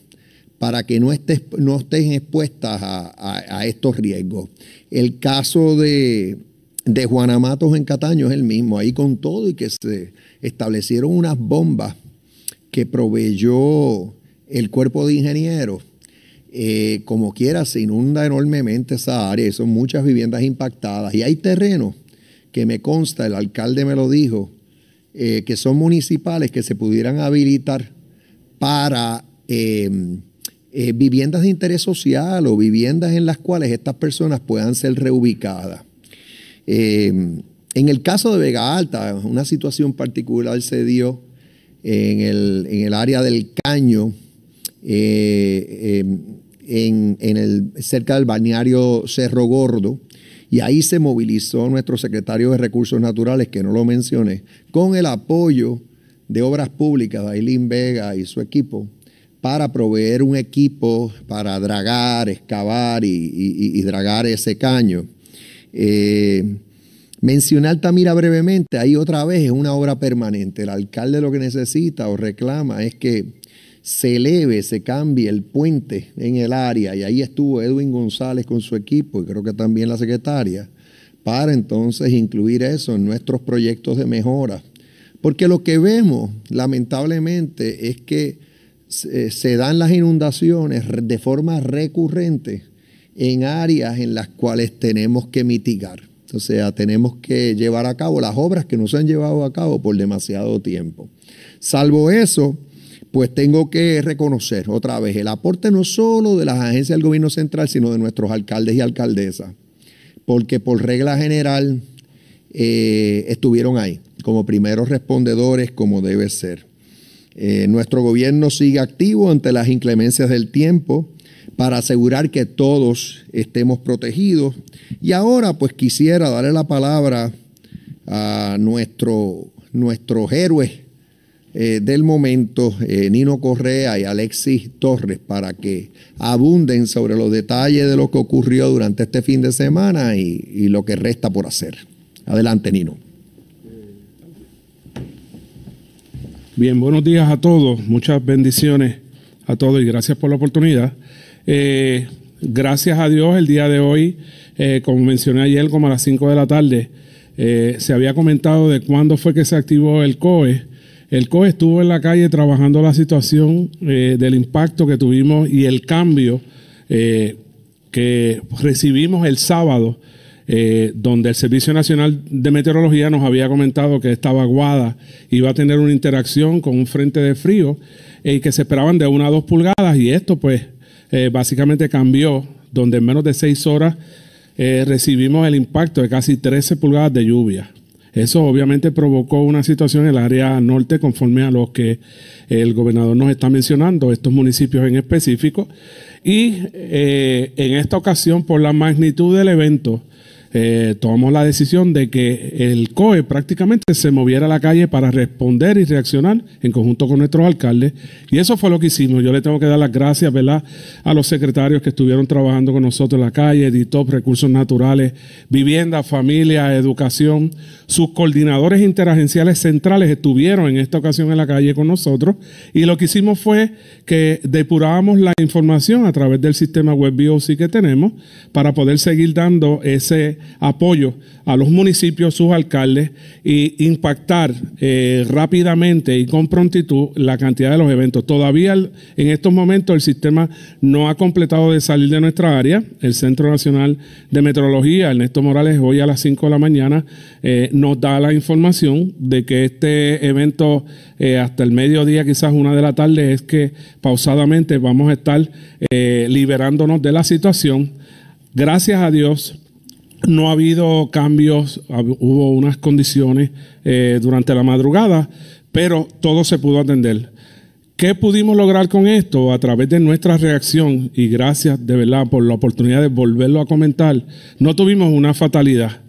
para que no, no estén expuestas a, estos riesgos. El caso de, de Juana en Cataño es el mismo, ahí con todo y que se establecieron unas bombas que proveyó el cuerpo de ingenieros. Eh, como quiera, se inunda enormemente esa área son muchas viviendas impactadas. Y hay terrenos que me consta, el alcalde me lo dijo, eh, que son municipales que se pudieran habilitar para em, eh, viviendas de interés social o viviendas en las cuales estas personas puedan ser reubicadas. Em, en el caso de Vega Alta, una situación particular se dio en el, área del Caño, eh, em, en, el, cerca del balneario Cerro Gordo, y ahí se movilizó nuestro secretario de Recursos Naturales, que no lo mencioné, con el apoyo de Obras Públicas, Ailín Vega y su equipo, para proveer un equipo para dragar, excavar y, dragar ese caño. Eh, mencioné Altamira brevemente, ahí otra vez es una obra permanente. El alcalde lo que necesita o reclama es que se eleve, se cambie el puente en el área, y ahí estuvo Edwin González con su equipo, y creo que también la secretaria, para entonces incluir eso en nuestros proyectos de mejora. Porque lo que vemos, lamentablemente, es que se, dan las inundaciones de forma recurrente en áreas en las cuales tenemos que mitigar. O sea, tenemos que llevar a cabo las obras que no se han llevado a cabo por demasiado tiempo. Salvo eso, pues tengo que reconocer otra vez el aporte no solo de las agencias del gobierno central, sino de nuestros alcaldes y alcaldesas, porque por regla general eh, estuvieron ahí como primeros respondedores como debe ser. Eh, nuestro gobierno sigue activo ante las inclemencias del tiempo para asegurar que todos estemos protegidos. Y ahora pues quisiera darle la palabra a nuestro, nuestros héroes eh, del momento, eh, Nino Correa y Alexis Torres, para que abunden sobre los detalles de lo que ocurrió durante este fin de semana y, lo que resta por hacer. Adelante, Nino. Bien, buenos días a todos, muchas bendiciones a todos y gracias por la oportunidad. Eh, gracias a Dios, el día de hoy, como mencioné ayer, como a las 5 de la tarde, se había comentado de cuándo fue que se activó el COE el COE estuvo en la calle trabajando la situación eh, del impacto que tuvimos y el cambio eh, que recibimos el sábado, eh, donde el Servicio Nacional de Meteorología nos había comentado que esta vaguada iba a tener una interacción con un frente de frío y que se esperaban de una a dos pulgadas y esto pues básicamente cambió, donde en menos de seis horas recibimos el impacto de casi 13 pulgadas de lluvia. Eso obviamente provocó una situación en el área norte conforme a lo que el gobernador nos está mencionando, estos municipios en específico. Y eh, en esta ocasión, por la magnitud del evento, eh, tomamos la decisión de que el COE prácticamente se moviera a la calle para responder y reaccionar en conjunto con nuestros alcaldes. Y eso fue lo que hicimos. Yo le tengo que dar las gracias a los secretarios que estuvieron trabajando con nosotros en la calle, EDITOP, Recursos Naturales, Vivienda, Familia, Educación. Sus coordinadores interagenciales centrales estuvieron en esta ocasión en la calle con nosotros. Y lo que hicimos fue que depurábamos la información a través del sistema web BOC que tenemos para poder seguir dando ese apoyo a los municipios, sus alcaldes, y impactar eh, rápidamente y con prontitud la cantidad de los eventos. Todavía en estos momentos el sistema no ha completado de salir de nuestra área. El Centro Nacional de Meteorología, Ernesto Morales, hoy a las 5 de la mañana eh, nos da la información de que este evento eh, hasta el mediodía, quizás una de la tarde, es que pausadamente vamos a estar liberándonos de la situación. Gracias a Dios, no ha habido cambios, hubo unas condiciones eh, durante la madrugada, pero todo se pudo atender. ¿Qué pudimos lograr con esto? A través de nuestra reacción, y gracias de verdad por la oportunidad de volverlo a comentar, no tuvimos una fatalidad.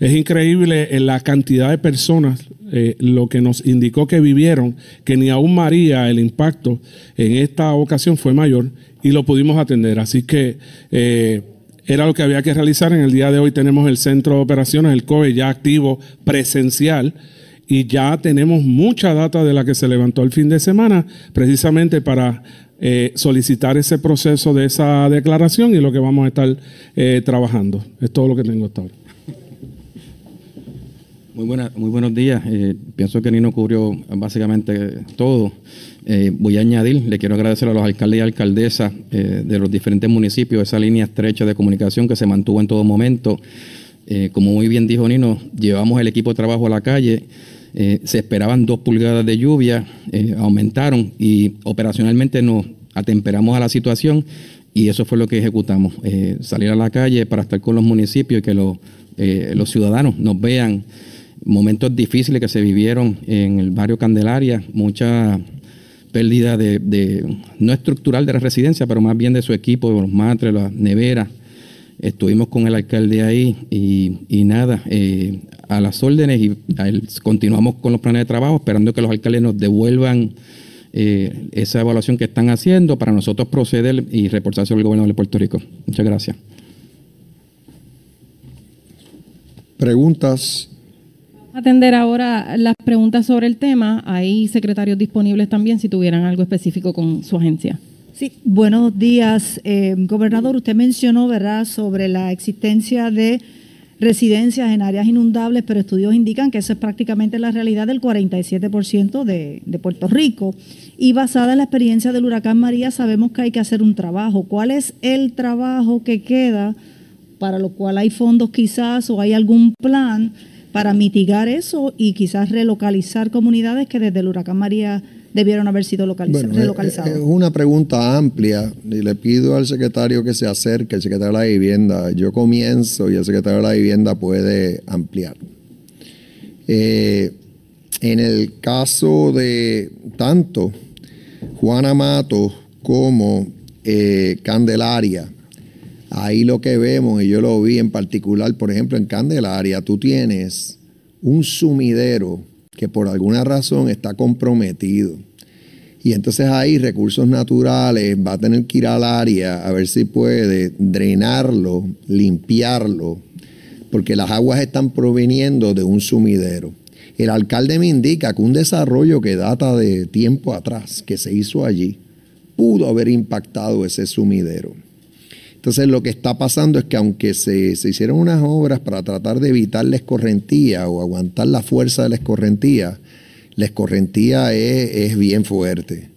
Es increíble en la cantidad de personas, eh, lo que nos indicó que vivieron, que ni aún María el impacto en esta ocasión fue mayor y lo pudimos atender. Así que eh, era lo que había que realizar. En el día de hoy tenemos el centro de operaciones, el COE, ya activo presencial y ya tenemos mucha data de la que se levantó el fin de semana, precisamente para eh, solicitar ese proceso de esa declaración y lo que vamos a estar eh, trabajando. Es todo lo que tengo hasta ahora. Muy, buena, muy buenos días. Eh, pienso que Nino cubrió básicamente todo. Eh, voy a añadir, le quiero agradecer a los alcaldes y alcaldesas eh, de los diferentes municipios esa línea estrecha de comunicación que se mantuvo en todo momento. como muy bien dijo Nino, llevamos el equipo de trabajo a la calle. se esperaban dos pulgadas de lluvia, aumentaron y operacionalmente nos atemperamos a la situación y eso fue lo que ejecutamos, salir a la calle para estar con los municipios y que los, los ciudadanos nos vean momentos difíciles que se vivieron en el barrio Candelaria, mucha pérdida de, no estructural de la residencia, pero más bien de su equipo, de los matres, las neveras. Estuvimos con el alcalde ahí y, nada, eh, a las órdenes y continuamos con los planes de trabajo, esperando que los alcaldes nos devuelvan eh, esa evaluación que están haciendo para nosotros proceder y reportar sobre el gobierno de Puerto Rico. Muchas gracias. Preguntas atender ahora las preguntas sobre el tema. Hay secretarios disponibles también si tuvieran algo específico con su agencia. Sí, buenos días, eh, gobernador. Usted mencionó, ¿verdad?, sobre la existencia de residencias en áreas inundables, pero estudios indican que esa es prácticamente la realidad del 47% de, de Puerto Rico. Y basada en la experiencia del huracán María, sabemos que hay que hacer un trabajo. ¿Cuál es el trabajo que queda para lo cual hay fondos quizás o hay algún plan? Para mitigar eso y quizás relocalizar comunidades que desde el huracán María debieron haber sido relocalizadas? Es una pregunta amplia y le pido al secretario que se acerque, el secretario de la vivienda. Yo comienzo y el secretario de la vivienda puede ampliar. Eh, en el caso de tanto Juana Mato como eh, Candelaria, Ahí lo que vemos, y yo lo vi en particular, por ejemplo, en Candelaria, tú tienes un sumidero que por alguna razón está comprometido. Y entonces ahí recursos naturales va a tener que ir al área a ver si puede drenarlo, limpiarlo, porque las aguas están proveniendo de un sumidero. El alcalde me indica que un desarrollo que data de tiempo atrás, que se hizo allí, pudo haber impactado ese sumidero. Entonces lo que está pasando es que aunque se, hicieron unas obras para tratar de evitar la escorrentía o aguantar la fuerza de la escorrentía, la escorrentía es, bien fuerte.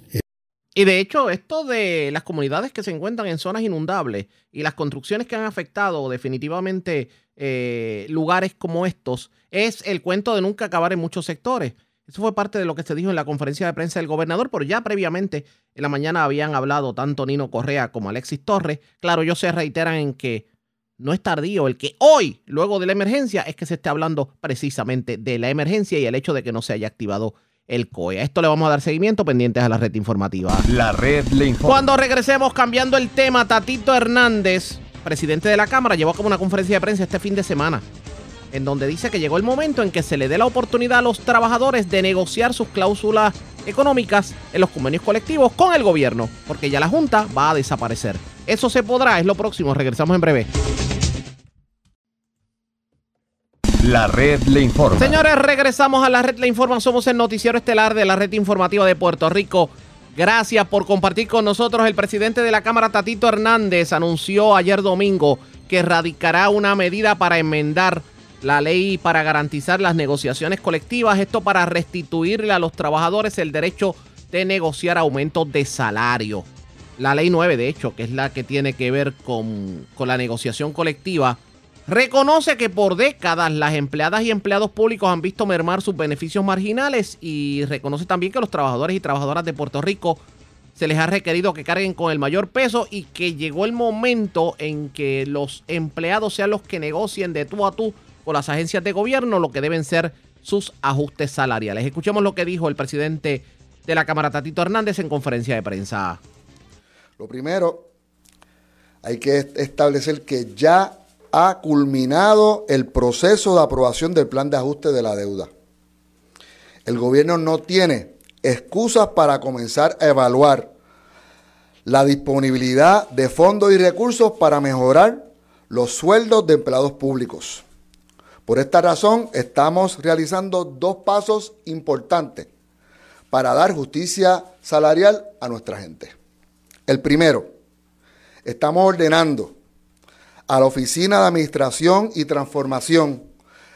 Y de hecho, esto de las comunidades que se encuentran en zonas inundables y las construcciones que han afectado definitivamente eh, lugares como estos, es el cuento de nunca acabar en muchos sectores. Eso fue parte de lo que se dijo en la conferencia de prensa del gobernador, pero ya previamente en la mañana habían hablado tanto Nino Correa como Alexis Torres. Claro, ellos se reiteran en que no es tardío el que hoy, luego de la emergencia, es que se esté hablando precisamente de la emergencia y el hecho de que no se haya activado el COE. A esto le vamos a dar seguimiento pendientes a la red informativa. La red le informa. Cuando regresemos cambiando el tema, Tatito Hernández, presidente de la Cámara, llevó como una conferencia de prensa este fin de semana en donde dice que llegó el momento en que se le dé la oportunidad a los trabajadores de negociar sus cláusulas económicas en los convenios colectivos con el gobierno, porque ya la Junta va a desaparecer. Eso se podrá, es lo próximo, regresamos en breve. La red le informa. Señores, regresamos a la red le informa. Somos el noticiero estelar de la red informativa de Puerto Rico. Gracias por compartir con nosotros. El presidente de la Cámara, Tatito Hernández, anunció ayer domingo que radicará una medida para enmendar la ley para garantizar las negociaciones colectivas, esto para restituirle a los trabajadores el derecho de negociar aumentos de salario. La ley 9, de hecho, que es la que tiene que ver con, con la negociación colectiva, reconoce que por décadas las empleadas y empleados públicos han visto mermar sus beneficios marginales y reconoce también que los trabajadores y trabajadoras de Puerto Rico se les ha requerido que carguen con el mayor peso y que llegó el momento en que los empleados sean los que negocien de tú a tú con las agencias de gobierno lo que deben ser sus ajustes salariales. Escuchemos lo que dijo el presidente de la Cámara, Tatito Hernández, en conferencia de prensa. Lo primero, hay que establecer que ya ha culminado el proceso de aprobación del plan de ajuste de la deuda. El gobierno no tiene excusas para comenzar a evaluar la disponibilidad de fondos y recursos para mejorar los sueldos de empleados públicos. Por esta razón, estamos realizando dos pasos importantes para dar justicia salarial a nuestra gente. El primero, estamos ordenando a la Oficina de Administración y Transformación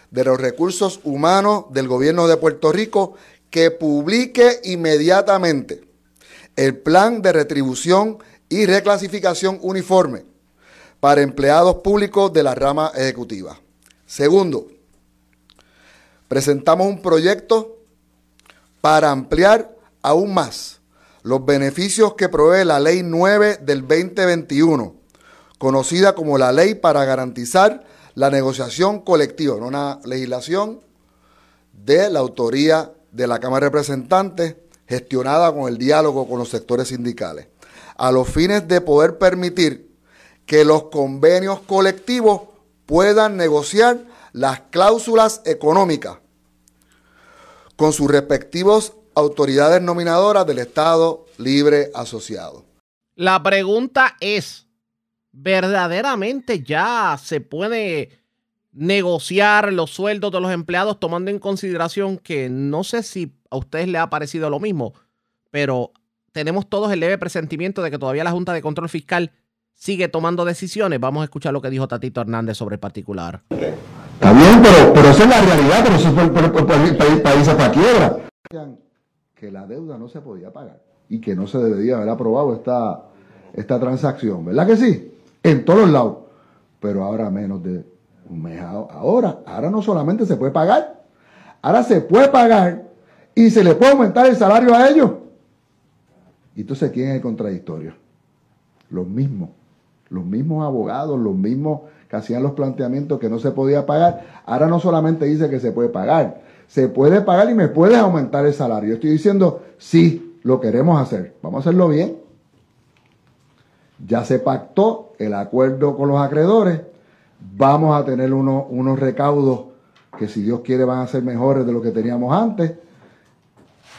de los recursos humanos del gobierno de Puerto Rico que publique inmediatamente el plan de retribución y reclasificación uniforme para empleados públicos de la rama ejecutiva. Segundo, presentamos un proyecto para ampliar aún más los beneficios que provee la Ley 9 del 2021, conocida como la Ley para garantizar la negociación colectiva, no una legislación de la autoría de la Cámara de Representantes, gestionada con el diálogo con los sectores sindicales, a los fines de poder permitir que los convenios colectivos puedan negociar las cláusulas económicas con sus respectivos autoridades nominadoras del Estado Libre Asociado. La pregunta es, ¿verdaderamente ya se puede negociar los sueldos de los empleados tomando en consideración que no sé si a ustedes les ha parecido lo mismo, pero tenemos todos el leve presentimiento de que todavía la Junta de Control Fiscal sigue tomando decisiones. Vamos a escuchar lo que dijo Tatito Hernández sobre el particular. Está bien, pero, pero esa es la realidad, pero eso es por, por, por, por el país, país a quiebra. Que la deuda no se podía pagar y que no se debería haber aprobado esta, esta transacción, ¿verdad que sí? En todos lados. Pero ahora menos de un mes ahora, ahora no solamente se puede pagar, ahora se puede pagar y se le puede aumentar el salario a ellos. Y entonces, ¿quién es el contradictorio? Los mismos los mismos abogados, los mismos que hacían los planteamientos que no se podía pagar, ahora no solamente dice que se puede pagar, se puede pagar y me puedes aumentar el salario. Yo estoy diciendo, sí, lo queremos hacer, vamos a hacerlo bien. Ya se pactó el acuerdo con los acreedores, vamos a tener unos recaudos que si Dios quiere van a ser mejores de lo que teníamos antes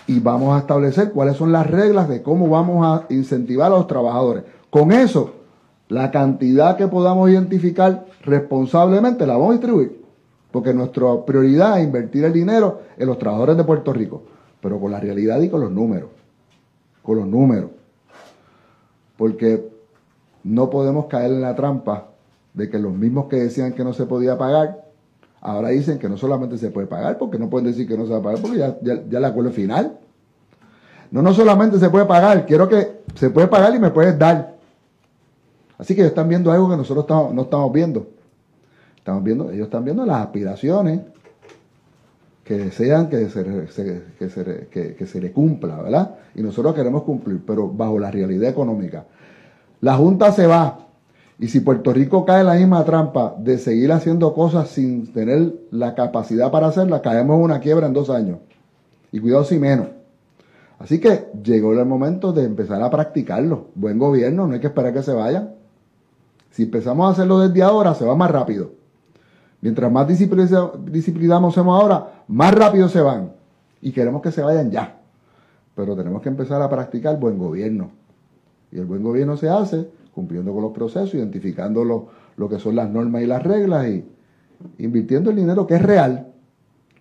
y vamos a establecer cuáles son las reglas de cómo vamos a incentivar a los trabajadores. Con eso la cantidad que podamos identificar responsablemente la vamos a distribuir, porque nuestra prioridad es invertir el dinero en los trabajadores de Puerto Rico, pero con la realidad y con los números, con los números, porque no podemos caer en la trampa de que los mismos que decían que no se podía pagar, ahora dicen que no solamente se puede pagar, porque no pueden decir que no se va a pagar, porque ya, ya, ya el acuerdo final. No, no solamente se puede pagar, quiero que se puede pagar y me puedes dar. Así que ellos están viendo algo que nosotros no estamos viendo. Estamos viendo, ellos están viendo las aspiraciones que desean que se, que, se, le cumpla, ¿verdad? Y nosotros queremos cumplir, pero bajo la realidad económica. La Junta se va, y si Puerto Rico cae en la misma trampa de seguir haciendo cosas sin tener la capacidad para hacerlas, caemos en una quiebra en dos años. Y cuidado si menos. Así que llegó el momento de empezar a practicarlo. Buen gobierno, no hay que esperar que se vayan. Si empezamos a hacerlo desde ahora, se va más rápido. Mientras más disciplinamos ahora, más rápido se van. Y queremos que se vayan ya. Pero tenemos que empezar a practicar buen gobierno. Y el buen gobierno se hace cumpliendo con los procesos, identificando lo, lo que son las normas y las reglas y invirtiendo el dinero que es real.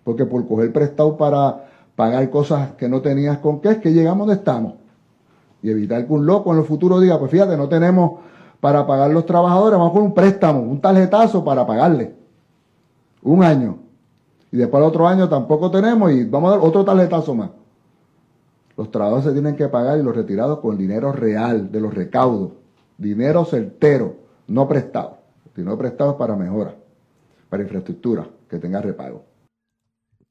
Porque por coger prestado para pagar cosas que no tenías con qué, es que llegamos donde estamos. Y evitar que un loco en el futuro diga, pues fíjate, no tenemos para pagar los trabajadores, vamos con un préstamo, un tarjetazo para pagarle. Un año. Y después el otro año tampoco tenemos y vamos a dar otro tarjetazo más. Los trabajadores se tienen que pagar y los retirados con dinero real de los recaudos. Dinero certero, no prestado. Dinero prestado para mejora, para infraestructura, que tenga repago.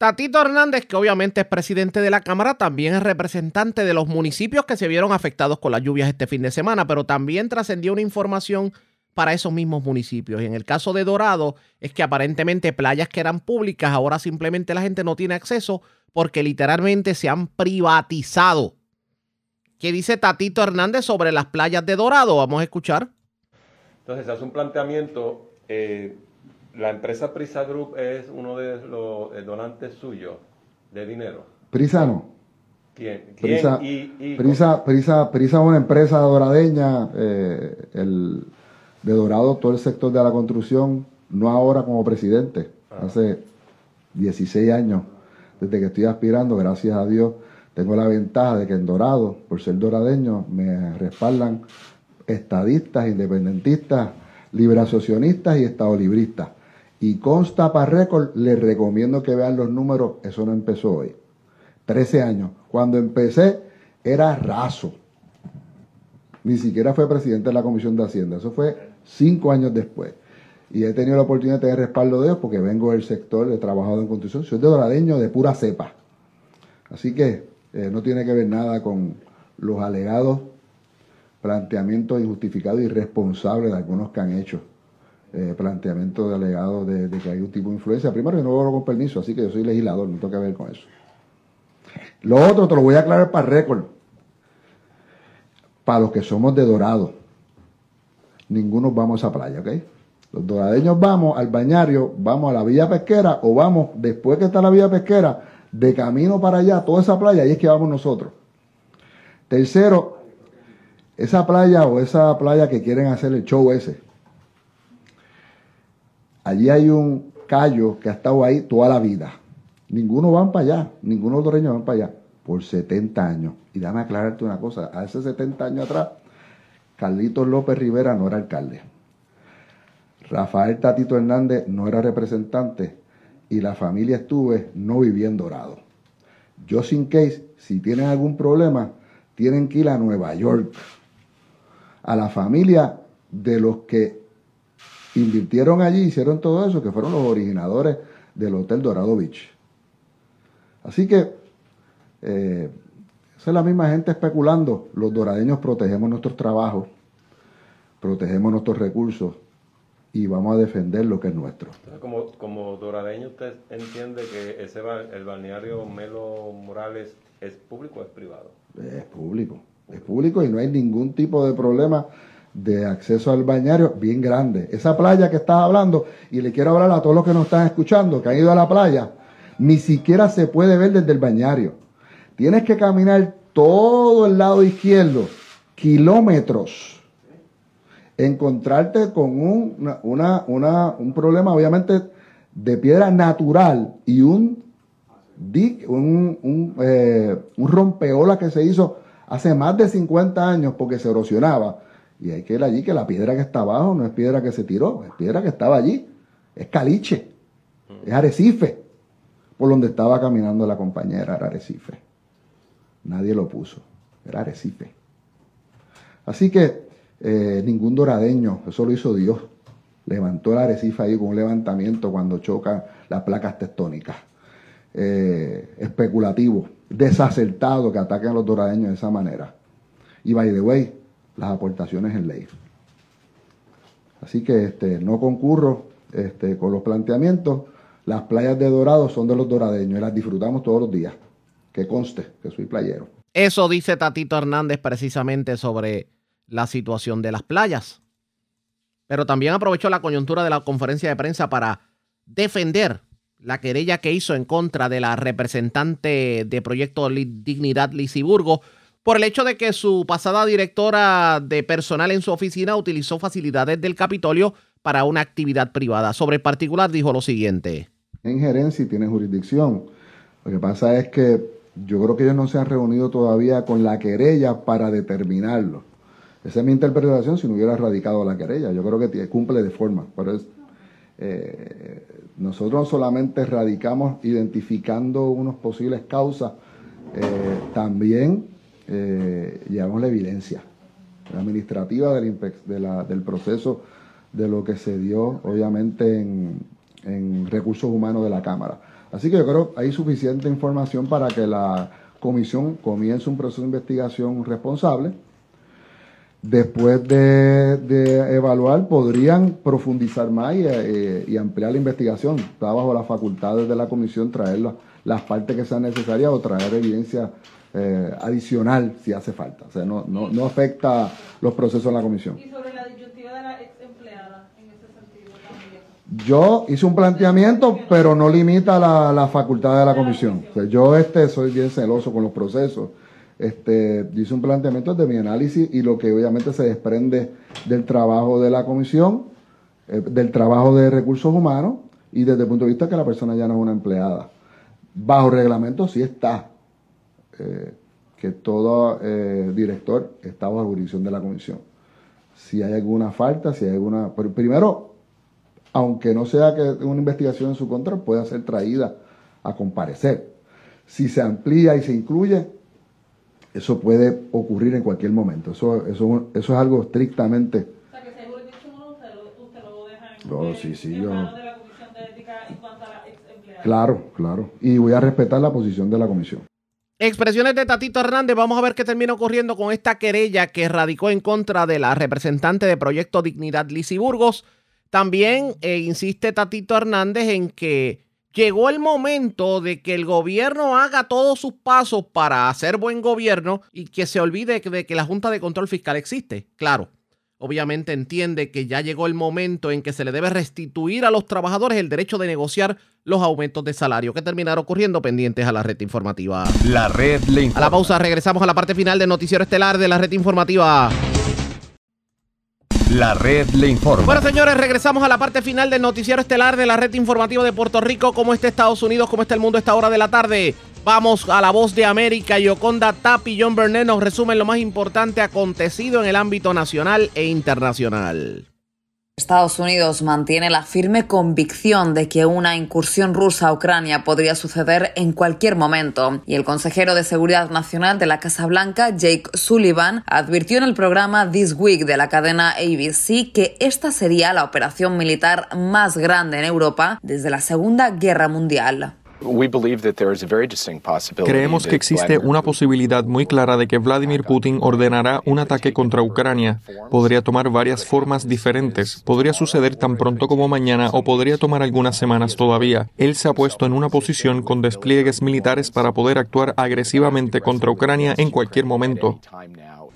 Tatito Hernández, que obviamente es presidente de la Cámara, también es representante de los municipios que se vieron afectados con las lluvias este fin de semana, pero también trascendió una información para esos mismos municipios. Y en el caso de Dorado, es que aparentemente playas que eran públicas, ahora simplemente la gente no tiene acceso porque literalmente se han privatizado. ¿Qué dice Tatito Hernández sobre las playas de Dorado? Vamos a escuchar. Entonces, hace un planteamiento. Eh, la empresa Prisa Group es uno de los eh, donantes suyos de dinero. Prisa no. ¿Quién? Prisa, Prisa, Prisa, Prisa, es una empresa doradeña, eh, el, de Dorado, todo el sector de la construcción, no ahora como presidente, ah. hace 16 años, desde que estoy aspirando, gracias a Dios, tengo la ventaja de que en Dorado, por ser doradeño, me respaldan estadistas, independentistas, liberacionistas y estadolibristas Y consta para récord, les recomiendo que vean los números, eso no empezó hoy. 13 años. Cuando empecé era raso. Ni siquiera fue presidente de la Comisión de Hacienda. Eso fue cinco años después. Y he tenido la oportunidad de tener respaldo de ellos porque vengo del sector, he trabajado en construcción. Soy de doradeño de pura cepa. Así que eh, no tiene que ver nada con los alegados planteamientos injustificados y irresponsables de algunos que han hecho eh, planteamientos de alegados de, que hay un tipo de influencia. Primero, yo no lo con permiso, así que yo soy legislador, no tengo que ver con eso. Lo otro te lo voy a aclarar para récord. Para los que somos de Dorado, ninguno vamos a esa playa, ¿ok? Los doradeños vamos al bañario, vamos a la villa pesquera o vamos, después que está la villa pesquera, de camino para allá, toda esa playa, ahí es que vamos nosotros. Tercero, esa playa o esa playa que quieren hacer el show ese. Allí hay un callo que ha estado ahí toda la vida. Ninguno van para allá, ninguno de los dueños van para allá, por 70 años. Y déjame aclararte una cosa, hace 70 años atrás, Carlitos López Rivera no era alcalde. Rafael Tatito Hernández no era representante y la familia estuve no vivía en Dorado. Sin case, si tienen algún problema, tienen que ir a Nueva York, a la familia de los que invirtieron allí, hicieron todo eso, que fueron los originadores del Hotel Dorado Beach. Así que eh, esa es la misma gente especulando. Los doradeños protegemos nuestros trabajos, protegemos nuestros recursos y vamos a defender lo que es nuestro. Como, como doradeño, ¿usted entiende que ese el balneario Melo Morales es público o es privado? Es público, es público y no hay ningún tipo de problema de acceso al bañario bien grande. Esa playa que estás hablando, y le quiero hablar a todos los que nos están escuchando, que han ido a la playa, ni siquiera se puede ver desde el bañario. Tienes que caminar todo el lado izquierdo, kilómetros, encontrarte con un, una, una, un problema obviamente de piedra natural y un, un, un, eh, un rompeola que se hizo hace más de 50 años porque se erosionaba. Y hay que ir allí que la piedra que está abajo no es piedra que se tiró, es piedra que estaba allí. Es caliche, es arecife por donde estaba caminando la compañera, era Arecife. Nadie lo puso, era Arecife. Así que eh, ningún doradeño, eso lo hizo Dios. Levantó el Arecife ahí con un levantamiento cuando chocan las placas tectónicas. Eh, especulativo, desacertado que ataquen a los doradeños de esa manera. Y by the way, las aportaciones en ley. Así que este, no concurro este, con los planteamientos las playas de Dorado son de los doradeños y las disfrutamos todos los días. Que conste que soy playero. Eso dice Tatito Hernández precisamente sobre la situación de las playas. Pero también aprovechó la coyuntura de la conferencia de prensa para defender la querella que hizo en contra de la representante de Proyecto Dignidad Lisiburgo por el hecho de que su pasada directora de personal en su oficina utilizó facilidades del Capitolio para una actividad privada. Sobre el particular dijo lo siguiente. En gerencia y tiene jurisdicción. Lo que pasa es que yo creo que ellos no se han reunido todavía con la querella para determinarlo. Esa es mi interpretación si no hubiera radicado la querella. Yo creo que cumple de forma. Pero es, eh, nosotros solamente radicamos identificando unos posibles causas, eh, también eh, llevamos la evidencia administrativa del, proceso de lo que se dio, obviamente, en, recursos humanos de la Cámara. Así que yo creo que hay suficiente información para que la comisión comience un proceso de investigación responsable. Después de, evaluar, podrían profundizar más eh, y, ampliar la investigación. Está bajo las facultades de la comisión traer las partes que sean necesarias o traer evidencia eh, adicional si hace falta. O sea, no, no, no afecta los procesos en la comisión. Yo hice un planteamiento, pero no limita la, la facultad de la comisión. yo este, soy bien celoso con los procesos. Este, hice un planteamiento de mi análisis y lo que obviamente se desprende del trabajo de la comisión, eh, del trabajo de recursos humanos y desde el punto de vista que la persona ya no es una empleada. Bajo reglamento sí está eh, que todo eh, director está bajo jurisdicción de la comisión. Si hay alguna falta, si hay alguna... primero, aunque no sea que una investigación en su contra, pueda ser traída a comparecer. Si se amplía y se incluye, eso puede ocurrir en cualquier momento. Eso, eso, eso es algo estrictamente... No, sí, sí, yo... Claro, claro. Y voy a respetar la posición de la comisión. Expresiones de Tatito Hernández. Vamos a ver qué termina ocurriendo con esta querella que radicó en contra de la representante de Proyecto Dignidad, Lizy Burgos. También eh, insiste Tatito Hernández en que llegó el momento de que el gobierno haga todos sus pasos para hacer buen gobierno y que se olvide de que la Junta de Control Fiscal existe. Claro, obviamente entiende que ya llegó el momento en que se le debe restituir a los trabajadores el derecho de negociar los aumentos de salario que terminaron ocurriendo pendientes a la red informativa. La red le informa. A la pausa regresamos a la parte final del noticiero estelar de la red informativa. La red le informa. Bueno, señores, regresamos a la parte final del noticiero estelar de la red informativa de Puerto Rico. ¿Cómo está Estados Unidos? ¿Cómo está el mundo a esta hora de la tarde? Vamos a la voz de América. Yoconda Tapi y John Burnett nos resumen lo más importante acontecido en el ámbito nacional e internacional. Estados Unidos mantiene la firme convicción de que una incursión rusa a Ucrania podría suceder en cualquier momento, y el consejero de Seguridad Nacional de la Casa Blanca, Jake Sullivan, advirtió en el programa This Week de la cadena ABC que esta sería la operación militar más grande en Europa desde la Segunda Guerra Mundial. Creemos que existe una posibilidad muy clara de que Vladimir Putin ordenará un ataque contra Ucrania. Podría tomar varias formas diferentes. Podría suceder tan pronto como mañana o podría tomar algunas semanas todavía. Él se ha puesto en una posición con despliegues militares para poder actuar agresivamente contra Ucrania en cualquier momento.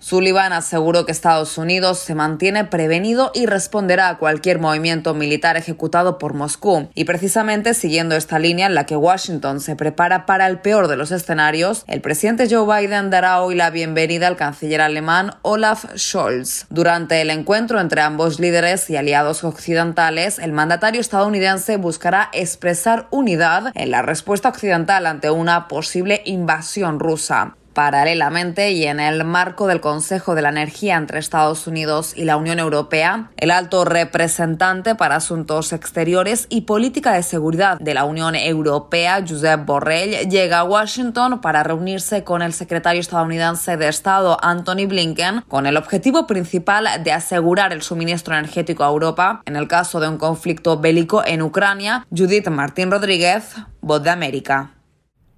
Sullivan aseguró que Estados Unidos se mantiene prevenido y responderá a cualquier movimiento militar ejecutado por Moscú. Y precisamente siguiendo esta línea en la que Washington se prepara para el peor de los escenarios, el presidente Joe Biden dará hoy la bienvenida al canciller alemán Olaf Scholz. Durante el encuentro entre ambos líderes y aliados occidentales, el mandatario estadounidense buscará expresar unidad en la respuesta occidental ante una posible invasión rusa. Paralelamente y en el marco del Consejo de la Energía entre Estados Unidos y la Unión Europea, el alto representante para Asuntos Exteriores y Política de Seguridad de la Unión Europea, Josep Borrell, llega a Washington para reunirse con el secretario estadounidense de Estado, Anthony Blinken, con el objetivo principal de asegurar el suministro energético a Europa en el caso de un conflicto bélico en Ucrania. Judith Martín Rodríguez, Voz de América.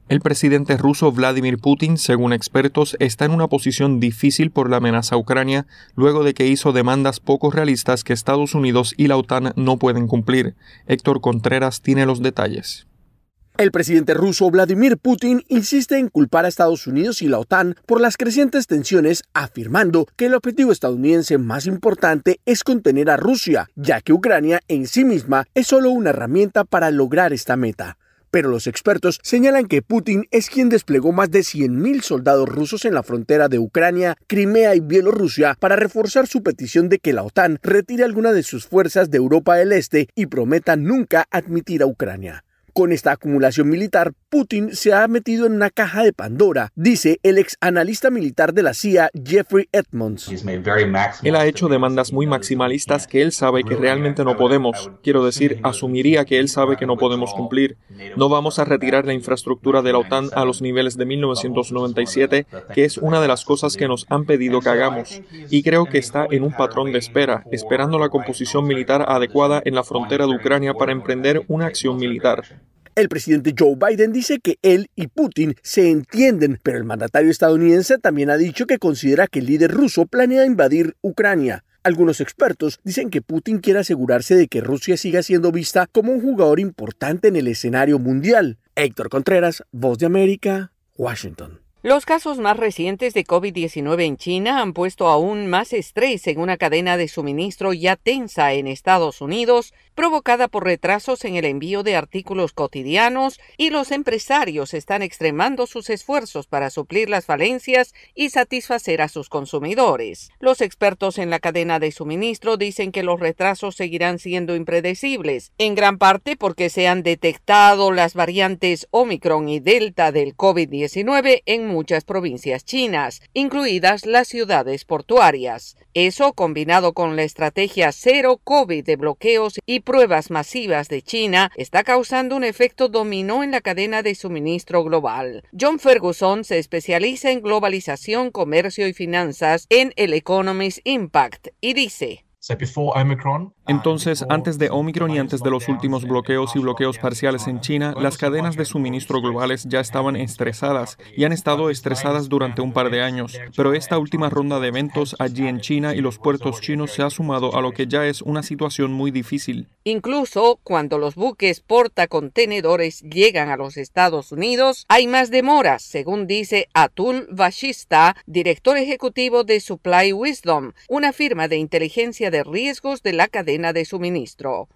El presidente ruso Vladimir Putin, según expertos, está en una posición difícil por la amenaza a Ucrania luego de que hizo demandas poco realistas que Estados Unidos y la OTAN no pueden cumplir. Héctor Contreras tiene los detalles. El presidente ruso Vladimir Putin insiste en culpar a Estados Unidos y la OTAN por las crecientes tensiones, afirmando que el objetivo estadounidense más importante es contener a Rusia, ya que Ucrania en sí misma es solo una herramienta para lograr esta meta pero los expertos señalan que Putin es quien desplegó más de 100.000 soldados rusos en la frontera de Ucrania, Crimea y Bielorrusia para reforzar su petición de que la OTAN retire alguna de sus fuerzas de Europa del Este y prometa nunca admitir a Ucrania. Con esta acumulación militar, Putin se ha metido en una caja de Pandora, dice el ex analista militar de la CIA, Jeffrey Edmonds. Él ha hecho demandas muy maximalistas que él sabe que realmente no podemos. Quiero decir, asumiría que él sabe que no podemos cumplir. No vamos a retirar la infraestructura de la OTAN a los niveles de 1997, que es una de las cosas que nos han pedido que hagamos. Y creo que está en un patrón de espera, esperando la composición militar adecuada en la frontera de Ucrania para emprender una acción militar. El presidente Joe Biden dice que él y Putin se entienden, pero el mandatario estadounidense también ha dicho que considera que el líder ruso planea invadir Ucrania. Algunos expertos dicen que Putin quiere asegurarse de que Rusia siga siendo vista como un jugador importante en el escenario mundial. Héctor Contreras, Voz de América, Washington. Los casos más recientes de COVID-19 en China han puesto aún más estrés en una cadena de suministro ya tensa en Estados Unidos, provocada por retrasos en el envío de artículos cotidianos, y los empresarios están extremando sus esfuerzos para suplir las falencias y satisfacer a sus consumidores. Los expertos en la cadena de suministro dicen que los retrasos seguirán siendo impredecibles, en gran parte porque se han detectado las variantes Omicron y Delta del COVID-19 en muchas provincias chinas, incluidas las ciudades portuarias. Eso, combinado con la estrategia cero COVID de bloqueos y pruebas masivas de China, está causando un efecto dominó en la cadena de suministro global. John Ferguson se especializa en globalización, comercio y finanzas en el Economist Impact y dice, entonces, antes de Omicron y antes de los últimos bloqueos y bloqueos parciales en China, las cadenas de suministro globales ya estaban estresadas y han estado estresadas durante un par de años. Pero esta última ronda de eventos allí en China y los puertos chinos se ha sumado a lo que ya es una situación muy difícil. Incluso cuando los buques portacontenedores llegan a los Estados Unidos, hay más demoras, según dice Atul Vashista, director ejecutivo de Supply Wisdom, una firma de inteligencia de riesgos de la cadena de suministro.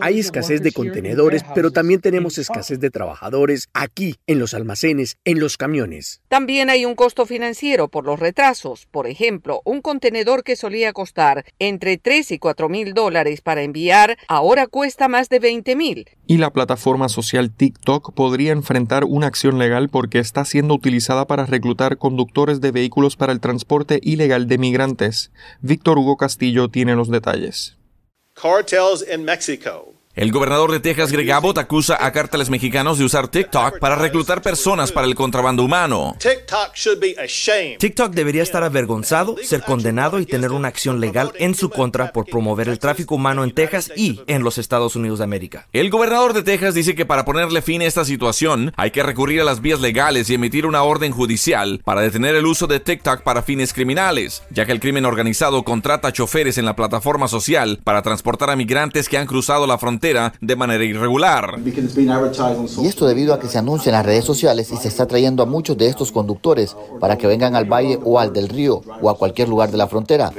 Hay escasez de contenedores, pero también tenemos escasez de trabajadores aquí, en los almacenes, en los camiones. También hay un costo financiero por los retrasos. Por ejemplo, un contenedor que solía costar entre 3 y 4 mil dólares para enviar, ahora cuesta más de 20 mil. Y la plataforma social TikTok podría enfrentar una acción legal porque está siendo utilizada para reclutar conductores de vehículos para el transporte ilegal de migrantes. Víctor Hugo Castillo tiene los detalles. Cartels in Mexico El gobernador de Texas, Greg Abbott, acusa a cárteles mexicanos de usar TikTok para reclutar personas para el contrabando humano. TikTok debería estar avergonzado, ser condenado y tener una acción legal en su contra por promover el tráfico humano en Texas y en los Estados Unidos de América. El gobernador de Texas dice que para ponerle fin a esta situación hay que recurrir a las vías legales y emitir una orden judicial para detener el uso de TikTok para fines criminales, ya que el crimen organizado contrata choferes en la plataforma social para transportar a migrantes que han cruzado la frontera de manera irregular. Y esto debido a que se anuncia en las redes sociales y se está trayendo a muchos de estos conductores para que vengan al valle o al del río o a cualquier lugar de la frontera.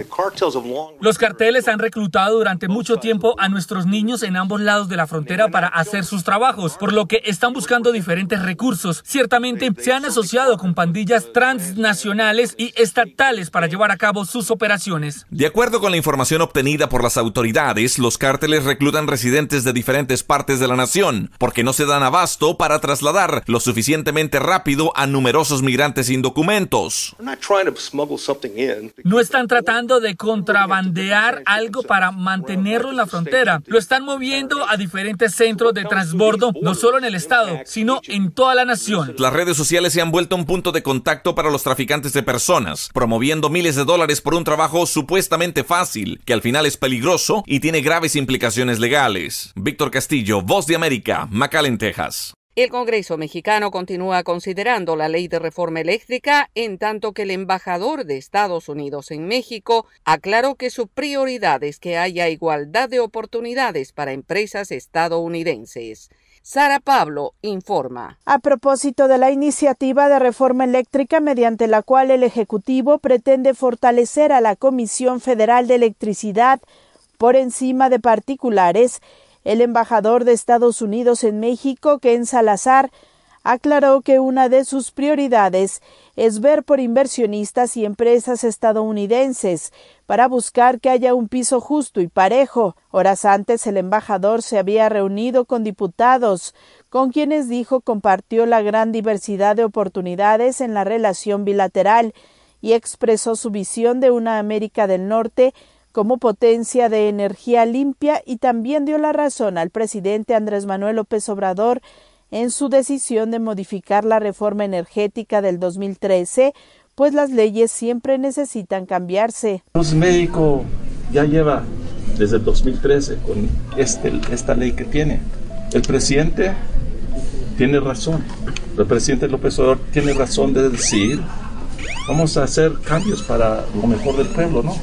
Los carteles han reclutado durante mucho tiempo a nuestros niños en ambos lados de la frontera para hacer sus trabajos, por lo que están buscando diferentes recursos. Ciertamente se han asociado con pandillas transnacionales y estatales para llevar a cabo sus operaciones. De acuerdo con la información obtenida por las autoridades, los cárteles reclutan residentes de diferentes partes de la nación, porque no se dan abasto para trasladar lo suficientemente rápido a numerosos migrantes sin documentos. No están tratando de contrabandear algo para mantenerlo en la frontera. Lo están moviendo a diferentes centros de transbordo, no solo en el estado, sino en toda la nación. Las redes sociales se han vuelto un punto de contacto para los traficantes de personas, promoviendo miles de dólares por un trabajo supuestamente fácil, que al final es peligroso y tiene graves implicaciones legales. Víctor Castillo, Voz de América, McAllen, Texas. El Congreso mexicano continúa considerando la ley de reforma eléctrica, en tanto que el embajador de Estados Unidos en México aclaró que su prioridad es que haya igualdad de oportunidades para empresas estadounidenses. Sara Pablo informa. A propósito de la iniciativa de reforma eléctrica mediante la cual el Ejecutivo pretende fortalecer a la Comisión Federal de Electricidad por encima de particulares, el embajador de Estados Unidos en México, Ken Salazar, aclaró que una de sus prioridades es ver por inversionistas y empresas estadounidenses para buscar que haya un piso justo y parejo. Horas antes el embajador se había reunido con diputados, con quienes dijo compartió la gran diversidad de oportunidades en la relación bilateral y expresó su visión de una América del Norte como potencia de energía limpia y también dio la razón al presidente Andrés Manuel López Obrador en su decisión de modificar la reforma energética del 2013, pues las leyes siempre necesitan cambiarse. México ya lleva desde el 2013 con este, esta ley que tiene. El presidente tiene razón. El presidente López Obrador tiene razón de decir, vamos a hacer cambios para lo mejor del pueblo, ¿no?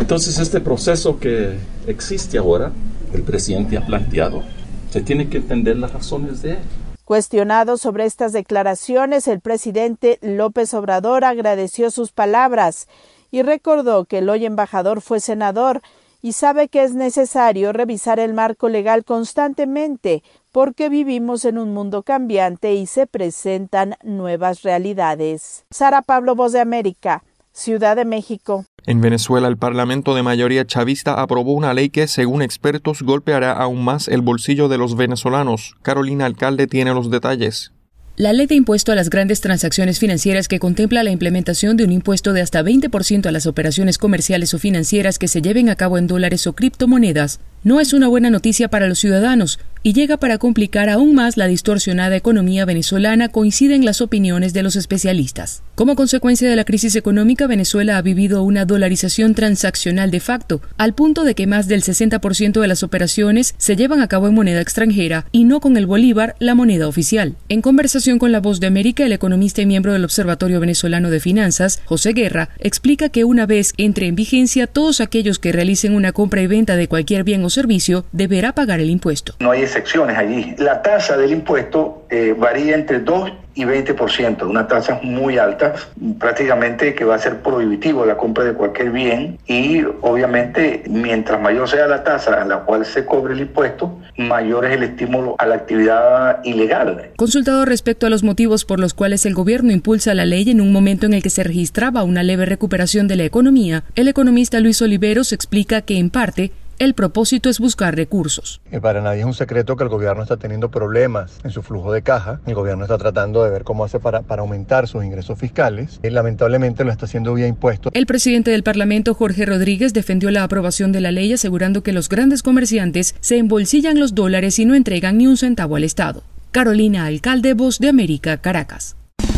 Entonces este proceso que existe ahora, el presidente ha planteado, se tiene que entender las razones de él. Cuestionado sobre estas declaraciones, el presidente López Obrador agradeció sus palabras y recordó que el hoy embajador fue senador y sabe que es necesario revisar el marco legal constantemente porque vivimos en un mundo cambiante y se presentan nuevas realidades. Sara Pablo, Voz de América, Ciudad de México. En Venezuela, el Parlamento de mayoría chavista aprobó una ley que, según expertos, golpeará aún más el bolsillo de los venezolanos. Carolina Alcalde tiene los detalles. La ley de impuesto a las grandes transacciones financieras que contempla la implementación de un impuesto de hasta 20% a las operaciones comerciales o financieras que se lleven a cabo en dólares o criptomonedas no es una buena noticia para los ciudadanos y llega para complicar aún más la distorsionada economía venezolana, coinciden las opiniones de los especialistas. Como consecuencia de la crisis económica, Venezuela ha vivido una dolarización transaccional de facto, al punto de que más del 60% de las operaciones se llevan a cabo en moneda extranjera y no con el bolívar, la moneda oficial. En conversación con La Voz de América, el economista y miembro del Observatorio Venezolano de Finanzas, José Guerra, explica que una vez entre en vigencia, todos aquellos que realicen una compra y venta de cualquier bien o servicio deberá pagar el impuesto. No hay excepciones allí. La tasa del impuesto eh, varía entre 2 y 20%, una tasa muy alta, prácticamente que va a ser prohibitivo la compra de cualquier bien y obviamente mientras mayor sea la tasa a la cual se cobre el impuesto, mayor es el estímulo a la actividad ilegal. Consultado respecto a los motivos por los cuales el gobierno impulsa la ley en un momento en el que se registraba una leve recuperación de la economía, el economista Luis Oliveros explica que en parte el propósito es buscar recursos. Para nadie es un secreto que el gobierno está teniendo problemas en su flujo de caja. El gobierno está tratando de ver cómo hace para, para aumentar sus ingresos fiscales. Y lamentablemente lo está haciendo vía impuestos. El presidente del Parlamento, Jorge Rodríguez, defendió la aprobación de la ley asegurando que los grandes comerciantes se embolsillan los dólares y no entregan ni un centavo al Estado. Carolina Alcalde, Voz de América, Caracas.